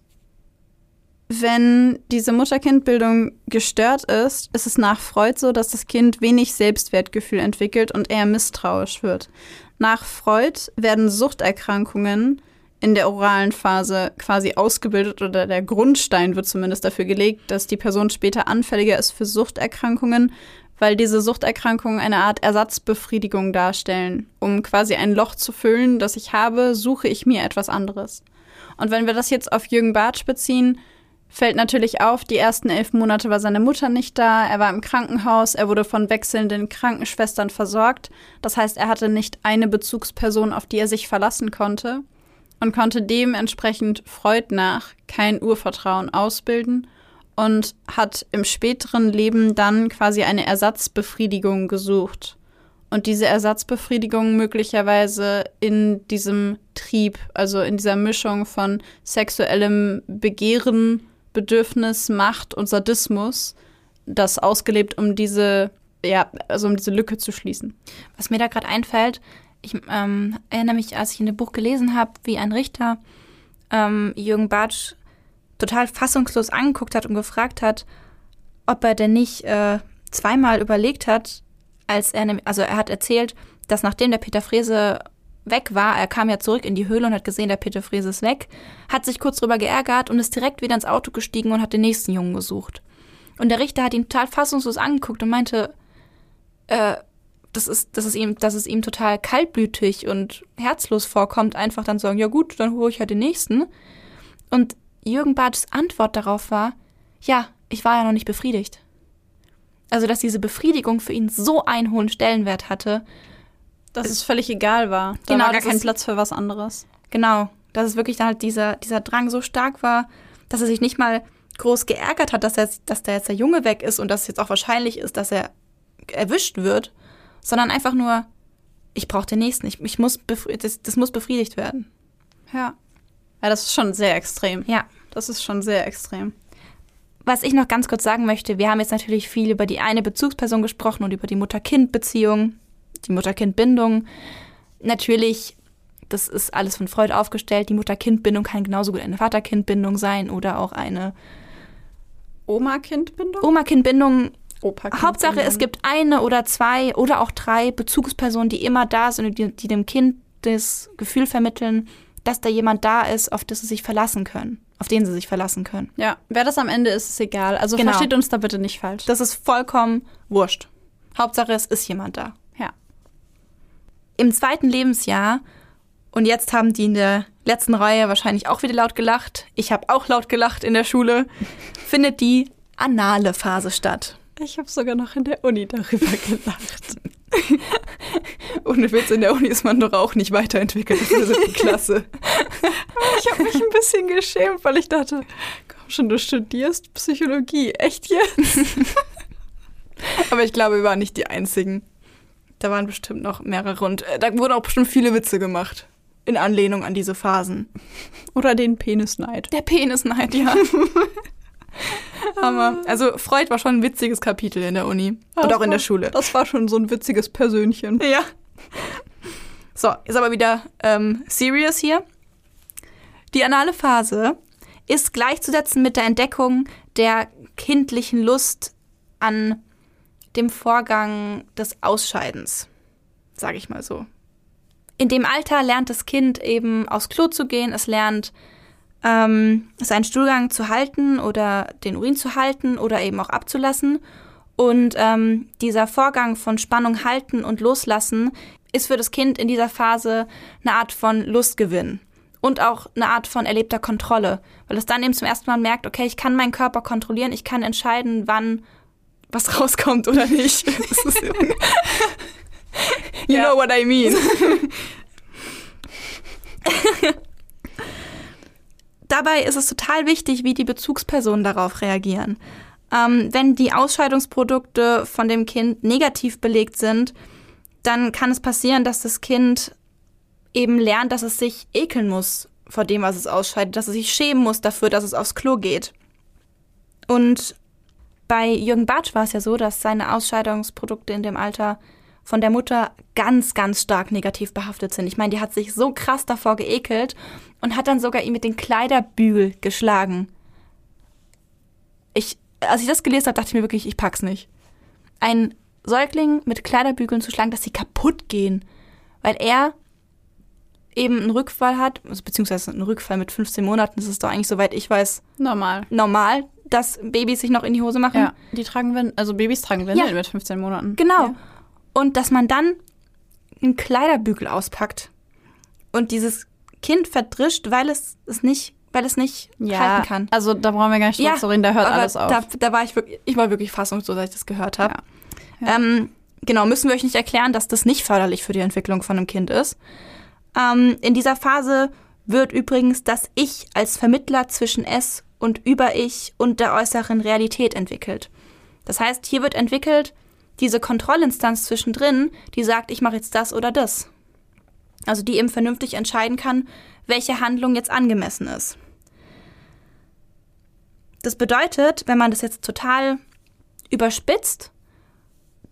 wenn diese Mutter-Kind-Bildung gestört ist, ist es nach Freud so, dass das Kind wenig Selbstwertgefühl entwickelt und eher misstrauisch wird. Nach Freud werden Suchterkrankungen in der oralen Phase quasi ausgebildet oder der Grundstein wird zumindest dafür gelegt, dass die Person später anfälliger ist für Suchterkrankungen, weil diese Suchterkrankungen eine Art Ersatzbefriedigung darstellen. Um quasi ein Loch zu füllen, das ich habe, suche ich mir etwas anderes. Und wenn wir das jetzt auf Jürgen Bartsch beziehen, fällt natürlich auf, die ersten elf Monate war seine Mutter nicht da, er war im Krankenhaus, er wurde von wechselnden Krankenschwestern versorgt. Das heißt, er hatte nicht eine Bezugsperson, auf die er sich verlassen konnte und konnte dementsprechend Freud nach kein Urvertrauen ausbilden und hat im späteren Leben dann quasi eine Ersatzbefriedigung gesucht. Und diese Ersatzbefriedigung möglicherweise in diesem Trieb, also in dieser Mischung von sexuellem Begehren, Bedürfnis, Macht und Sadismus, das ausgelebt, um diese, ja, also um diese Lücke zu schließen. Was mir da gerade einfällt, ich ähm, erinnere mich, als ich in dem Buch gelesen habe, wie ein Richter ähm, Jürgen Bartsch total fassungslos angeguckt hat und gefragt hat, ob er denn nicht äh, zweimal überlegt hat, als er, also er hat erzählt, dass nachdem der Peter Frese weg war, er kam ja zurück in die Höhle und hat gesehen, der Peter Frese ist weg, hat sich kurz drüber geärgert und ist direkt wieder ins Auto gestiegen und hat den nächsten Jungen gesucht. Und der Richter hat ihn total fassungslos angeguckt und meinte, äh, das ist, das ist ihm, dass es ihm total kaltblütig und herzlos vorkommt, einfach dann sagen, ja gut, dann hole ich halt den nächsten. Und Jürgen Bartschs Antwort darauf war, ja, ich war ja noch nicht befriedigt. Also, dass diese Befriedigung für ihn so einen hohen Stellenwert hatte. Dass es völlig egal war. Da Genau, war gar kein ist- Platz für was anderes. Genau, dass es wirklich dann halt dieser, dieser Drang so stark war, dass er sich nicht mal groß geärgert hat, dass, er, dass da jetzt der Junge weg ist und dass es jetzt auch wahrscheinlich ist, dass er erwischt wird, sondern einfach nur, ich brauche den nächsten, ich, ich muss das, das muss befriedigt werden. Ja. Ja, das ist schon sehr extrem. Ja. Das ist schon sehr extrem. Was ich noch ganz kurz sagen möchte, wir haben jetzt natürlich viel über die eine Bezugsperson gesprochen und über die Mutter-Kind-Beziehung, die Mutter-Kind-Bindung. Natürlich, das ist alles von Freud aufgestellt. Die Mutter-Kind-Bindung kann genauso gut eine Vater-Kind-Bindung sein oder auch eine Oma-Kind-Bindung? Oma-Kind-Bindung. Opa-Kind-Bindung. Hauptsache, es gibt eine oder zwei oder auch drei Bezugspersonen, die immer da sind und die, die dem Kind das Gefühl vermitteln, dass da jemand da ist, auf das sie sich verlassen können, auf den sie sich verlassen können. Ja, wer das am Ende ist, ist egal. Also Genau. versteht uns da bitte nicht falsch. Das ist vollkommen wurscht. Hauptsache, es ist jemand da. ja. Im zweiten Lebensjahr, und jetzt haben die in der letzten Reihe wahrscheinlich auch wieder laut gelacht, ich habe auch laut gelacht in der Schule, findet die anale Phase statt. Ich habe sogar noch in der Uni darüber gelacht. Ohne Witz, in der Uni ist man doch auch nicht weiterentwickelt in der siebten Klasse. Ich habe mich ein bisschen geschämt, weil ich dachte, komm schon, du studierst Psychologie. Echt jetzt? Aber ich glaube, wir waren nicht die Einzigen. Da waren bestimmt noch mehrere und äh, da wurden auch bestimmt viele Witze gemacht. In Anlehnung an diese Phasen. Oder den Penisneid. Der Penisneid, ja. Hammer. Also Freud war schon ein witziges Kapitel in der Uni. Und auch in der Schule. Das war schon so ein witziges Persönchen. Ja. So, ist aber wieder ähm, serious hier. Die anale Phase ist gleichzusetzen mit der Entdeckung der kindlichen Lust an dem Vorgang des Ausscheidens, sage ich mal so. In dem Alter lernt das Kind eben aufs Klo zu gehen, es lernt ähm, seinen Stuhlgang zu halten oder den Urin zu halten oder eben auch abzulassen. Und ähm, dieser Vorgang von Spannung halten und loslassen ist für das Kind in dieser Phase eine Art von Lustgewinn und auch eine Art von erlebter Kontrolle, weil es dann eben zum ersten Mal merkt, okay, ich kann meinen Körper kontrollieren, ich kann entscheiden, wann was rauskommt oder nicht. You know what I mean. Dabei ist es total wichtig, wie die Bezugspersonen darauf reagieren. Ähm, wenn die Ausscheidungsprodukte von dem Kind negativ belegt sind, dann kann es passieren, dass das Kind eben lernt, dass es sich ekeln muss vor dem, was es ausscheidet, dass es sich schämen muss dafür, dass es aufs Klo geht. Und bei Jürgen Bartsch war es ja so, dass seine Ausscheidungsprodukte in dem Alter von der Mutter ganz, ganz stark negativ behaftet sind. Ich meine, die hat sich so krass davor geekelt und hat dann sogar ihn mit den Kleiderbügel geschlagen. Ich, als ich das gelesen habe, dachte ich mir wirklich, ich pack's nicht. Ein Säugling mit Kleiderbügeln zu schlagen, dass sie kaputt gehen, weil er eben einen Rückfall hat, also beziehungsweise einen Rückfall mit 15 Monaten, das ist doch eigentlich, soweit ich weiß, Normal. normal, dass Babys sich noch in die Hose machen. Ja, die tragen Windeln, also Babys tragen Windeln Ja. mit 15 Monaten. Genau. Ja. Und dass man dann einen Kleiderbügel auspackt und dieses Kind verdrischt, weil es es nicht, weil es nicht Ja, halten kann. also da brauchen wir gar nicht drüber zu reden, da hört alles auf. Da, da war ich wirklich, ich war wirklich fassungslos, als ich das gehört habe. Ja. Ja. Ähm, genau, müssen wir euch nicht erklären, dass das nicht förderlich für die Entwicklung von einem Kind ist. Ähm, in dieser Phase wird übrigens das Ich als Vermittler zwischen es und Über-Ich und der äußeren Realität entwickelt. Das heißt, hier wird entwickelt diese Kontrollinstanz zwischendrin, die sagt, ich mache jetzt das oder das. Also die eben vernünftig entscheiden kann, welche Handlung jetzt angemessen ist. Das bedeutet, wenn man das jetzt total überspitzt,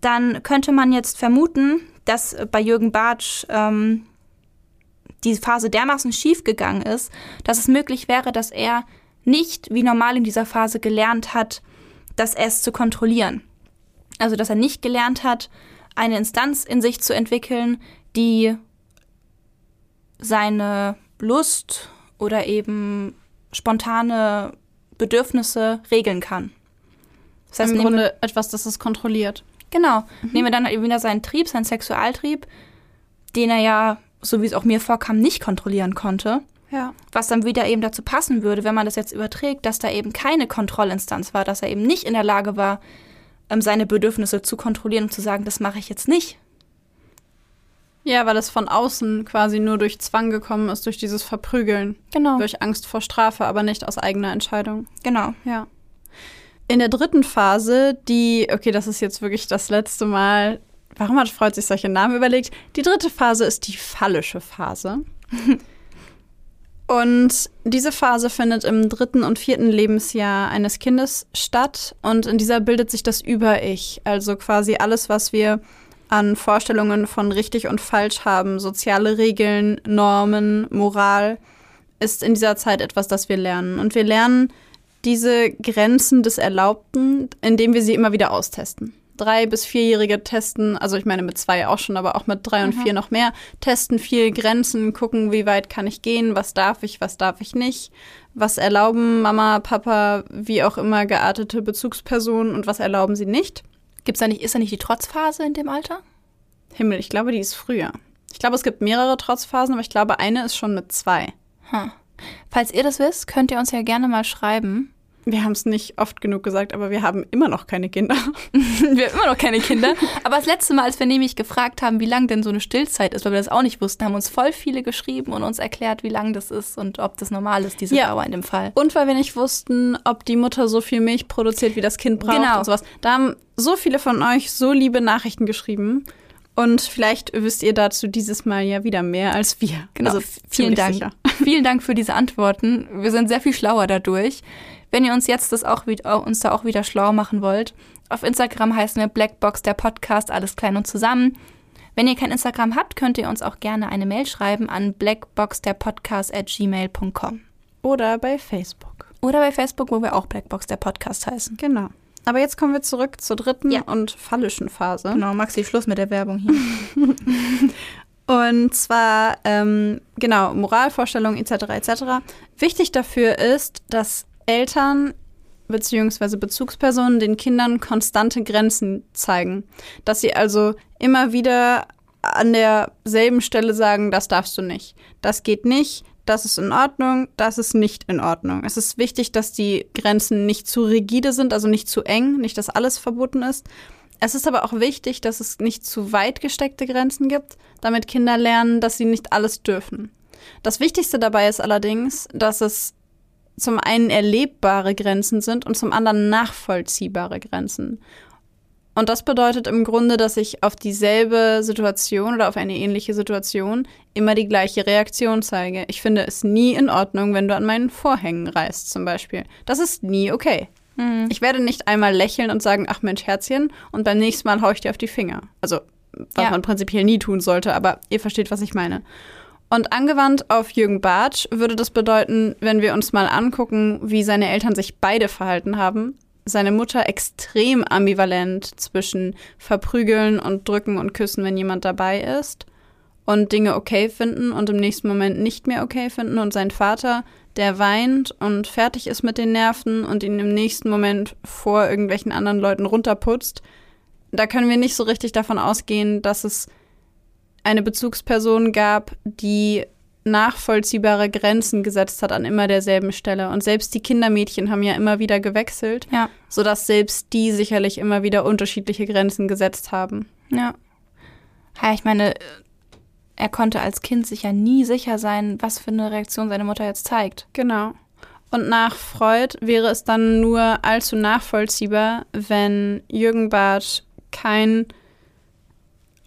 dann könnte man jetzt vermuten, dass bei Jürgen Bartsch ähm, die Phase dermaßen schief gegangen ist, dass es möglich wäre, dass er nicht wie normal in dieser Phase gelernt hat, das S zu kontrollieren. Also dass er nicht gelernt hat, eine Instanz in sich zu entwickeln, die seine Lust oder eben spontane Bedürfnisse regeln kann. Das heißt, Im nehmen wir- Grunde etwas, das es kontrolliert. Genau. Nehmen wir dann halt eben wieder seinen Trieb, seinen Sexualtrieb, den er ja, so wie es auch mir vorkam, nicht kontrollieren konnte. Ja. Was dann wieder eben dazu passen würde, wenn man das jetzt überträgt, dass da eben keine Kontrollinstanz war, dass er eben nicht in der Lage war, ähm, seine Bedürfnisse zu kontrollieren und zu sagen, das mache ich jetzt nicht. Ja, weil es von außen quasi nur durch Zwang gekommen ist, durch dieses Verprügeln. Genau. Durch Angst vor Strafe, aber nicht aus eigener Entscheidung. Genau. Ja. In der dritten Phase, die, okay, das ist jetzt wirklich das letzte Mal. Warum hat Freud sich solche Namen überlegt? Die dritte Phase ist die phallische Phase. Und diese Phase findet im dritten und vierten Lebensjahr eines Kindes statt. Und in dieser bildet sich das Über-Ich. Also quasi alles, was wir an Vorstellungen von richtig und falsch haben, soziale Regeln, Normen, Moral, ist in dieser Zeit etwas, das wir lernen. Und wir lernen diese Grenzen des Erlaubten, indem wir sie immer wieder austesten. Drei- bis vierjährige testen, also ich meine mit zwei auch schon, aber auch mit drei und Mhm. vier noch mehr, testen viel Grenzen, gucken, wie weit kann ich gehen, was darf ich, was darf ich nicht, was erlauben Mama, Papa, wie auch immer geartete Bezugspersonen und was erlauben sie nicht. Gibt's da nicht, ist da nicht die Trotzphase in dem Alter? Himmel, ich glaube, die ist früher. Ich glaube, es gibt mehrere Trotzphasen, aber ich glaube, eine ist schon mit zwei. Hm. Falls ihr das wisst, könnt ihr uns ja gerne mal schreiben. Wir haben es nicht oft genug gesagt, aber wir haben immer noch keine Kinder. wir haben immer noch keine Kinder. Aber das letzte Mal, als wir nämlich gefragt haben, wie lang denn so eine Stillzeit ist, weil wir das auch nicht wussten, haben uns voll viele geschrieben und uns erklärt, wie lang das ist und ob das normal ist, diese Ja. Dauer in dem Fall. Und weil wir nicht wussten, ob die Mutter so viel Milch produziert, wie das Kind braucht Genau. und sowas. Da haben so viele von euch so liebe Nachrichten geschrieben. Und vielleicht wisst ihr dazu dieses Mal ja wieder mehr als wir. Genau. Also vielen Dank. sicher. Vielen Dank für diese Antworten. Wir sind sehr viel schlauer dadurch. Wenn ihr uns jetzt das auch wieder, uns da auch wieder schlau machen wollt, auf Instagram heißen wir Blackbox der Podcast, alles klein und zusammen. Wenn ihr kein Instagram habt, könnt ihr uns auch gerne eine Mail schreiben an blackboxderpodcast@gmail.com Oder bei Facebook. oder bei Facebook, wo wir auch Blackbox der Podcast heißen. Genau. Aber jetzt kommen wir zurück zur dritten Ja. und phallischen Phase. Genau, Maxi, Schluss mit der Werbung hier. Und zwar, ähm, genau, Moralvorstellungen etc. etc. Wichtig dafür ist, dass Eltern bzw. Bezugspersonen den Kindern konstante Grenzen zeigen. Dass sie also immer wieder an derselben Stelle sagen, das darfst du nicht. Das geht nicht, das ist in Ordnung, das ist nicht in Ordnung. Es ist wichtig, dass die Grenzen nicht zu rigide sind, also nicht zu eng, nicht, dass alles verboten ist. Es ist aber auch wichtig, dass es nicht zu weit gesteckte Grenzen gibt, damit Kinder lernen, dass sie nicht alles dürfen. Das Wichtigste dabei ist allerdings, dass es zum einen erlebbare Grenzen sind und zum anderen nachvollziehbare Grenzen. Und das bedeutet im Grunde, dass ich auf dieselbe Situation oder auf eine ähnliche Situation immer die gleiche Reaktion zeige. Ich finde es nie in Ordnung, wenn du an meinen Vorhängen reißt, zum Beispiel. Das ist nie okay. Ich werde nicht einmal lächeln und sagen, ach Mensch, Herzchen, und beim nächsten Mal hau ich dir auf die Finger. Also, was Ja. man prinzipiell nie tun sollte, aber ihr versteht, was ich meine. Und angewandt auf Jürgen Bartsch würde das bedeuten, wenn wir uns mal angucken, wie seine Eltern sich beide verhalten haben. Seine Mutter extrem ambivalent zwischen verprügeln und drücken und küssen, wenn jemand dabei ist. Und Dinge okay finden und im nächsten Moment nicht mehr okay finden. Und sein Vater, der weint und fertig ist mit den Nerven und ihn im nächsten Moment vor irgendwelchen anderen Leuten runterputzt. Da können wir nicht so richtig davon ausgehen, dass es eine Bezugsperson gab, die nachvollziehbare Grenzen gesetzt hat an immer derselben Stelle. Und selbst die Kindermädchen haben ja immer wieder gewechselt, Ja, sodass selbst die sicherlich immer wieder unterschiedliche Grenzen gesetzt haben. ja. Ja, ich meine, er konnte als Kind sich ja nie sicher sein, was für eine Reaktion seine Mutter jetzt zeigt. Genau. Und nach Freud wäre es dann nur allzu nachvollziehbar, wenn Jürgen Barth kein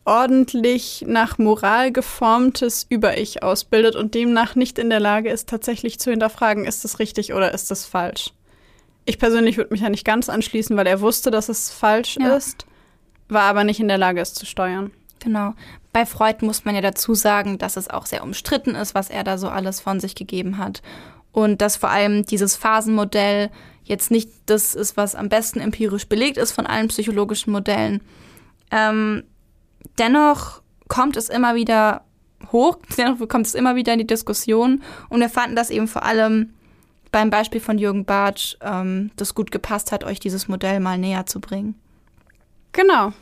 ordentlich nach Moral geformtes Über-Ich ausbildet und demnach nicht in der Lage ist, tatsächlich zu hinterfragen, ist das richtig oder ist das falsch. Ich persönlich würde mich ja nicht ganz anschließen, weil er wusste, dass es falsch Ja. ist, war aber nicht in der Lage, es zu steuern. Genau. Bei Freud muss man ja dazu sagen, dass es auch sehr umstritten ist, was er da so alles von sich gegeben hat. Und dass vor allem dieses Phasenmodell jetzt nicht das ist, was am besten empirisch belegt ist von allen psychologischen Modellen. Ähm, dennoch kommt es immer wieder hoch, dennoch kommt es immer wieder in die Diskussion. Und wir fanden das eben vor allem beim Beispiel von Jürgen Bartsch, ähm, das gut gepasst hat, euch dieses Modell mal näher zu bringen. Genau.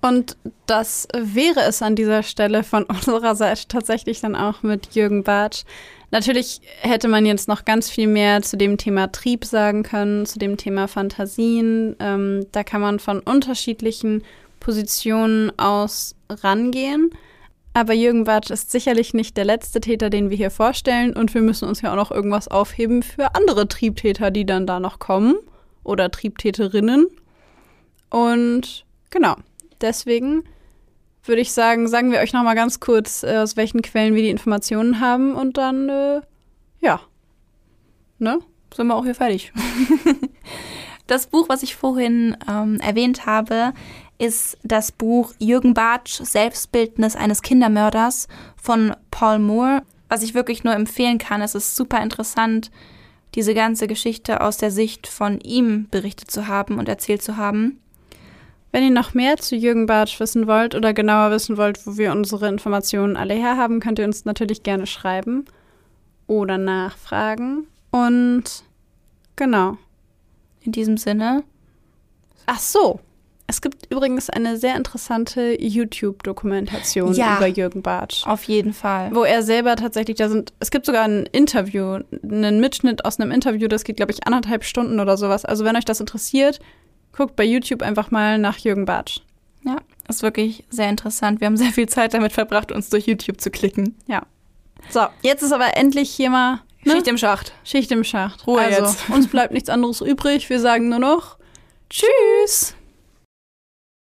Und das wäre es an dieser Stelle von unserer Seite tatsächlich dann auch mit Jürgen Bartsch. Natürlich hätte man jetzt noch ganz viel mehr zu dem Thema Trieb sagen können, zu dem Thema Fantasien. Ähm, da kann man von unterschiedlichen Positionen aus rangehen. Aber Jürgen Bartsch ist sicherlich nicht der letzte Täter, den wir hier vorstellen. Und wir müssen uns ja auch noch irgendwas aufheben für andere Triebtäter, die dann da noch kommen. Oder Triebtäterinnen. Und genau, deswegen würde ich sagen, sagen wir euch noch mal ganz kurz, äh, aus welchen Quellen wir die Informationen haben. Und dann, äh, ja, ne? Sind wir auch hier fertig. das Buch, was ich vorhin ähm, erwähnt habe, ist das Buch Jürgen Bartsch, Selbstbildnis eines Kindermörders von Paul Moore, was ich wirklich nur empfehlen kann. Es ist super interessant, diese ganze Geschichte aus der Sicht von ihm berichtet zu haben und erzählt zu haben. Wenn ihr noch mehr zu Jürgen Bartsch wissen wollt oder genauer wissen wollt, wo wir unsere Informationen alle herhaben, könnt ihr uns natürlich gerne schreiben oder nachfragen. Und genau. In diesem Sinne. Ach so, es gibt übrigens eine sehr interessante YouTube-Dokumentation ja, über Jürgen Bartsch. Auf jeden Fall. Wo er selber tatsächlich, da sind, es gibt sogar ein Interview, einen Mitschnitt aus einem Interview, das geht, glaube ich, anderthalb Stunden oder sowas. Also wenn euch das interessiert, guckt bei YouTube einfach mal nach Jürgen Bartsch. Ja, ist wirklich sehr interessant. Wir haben sehr viel Zeit damit verbracht, uns durch YouTube zu klicken. Ja. So, jetzt ist aber endlich hier mal ne? Schicht im Schacht. Schicht im Schacht. Ruhe also, jetzt. Uns bleibt nichts anderes übrig. Wir sagen nur noch Tschüss.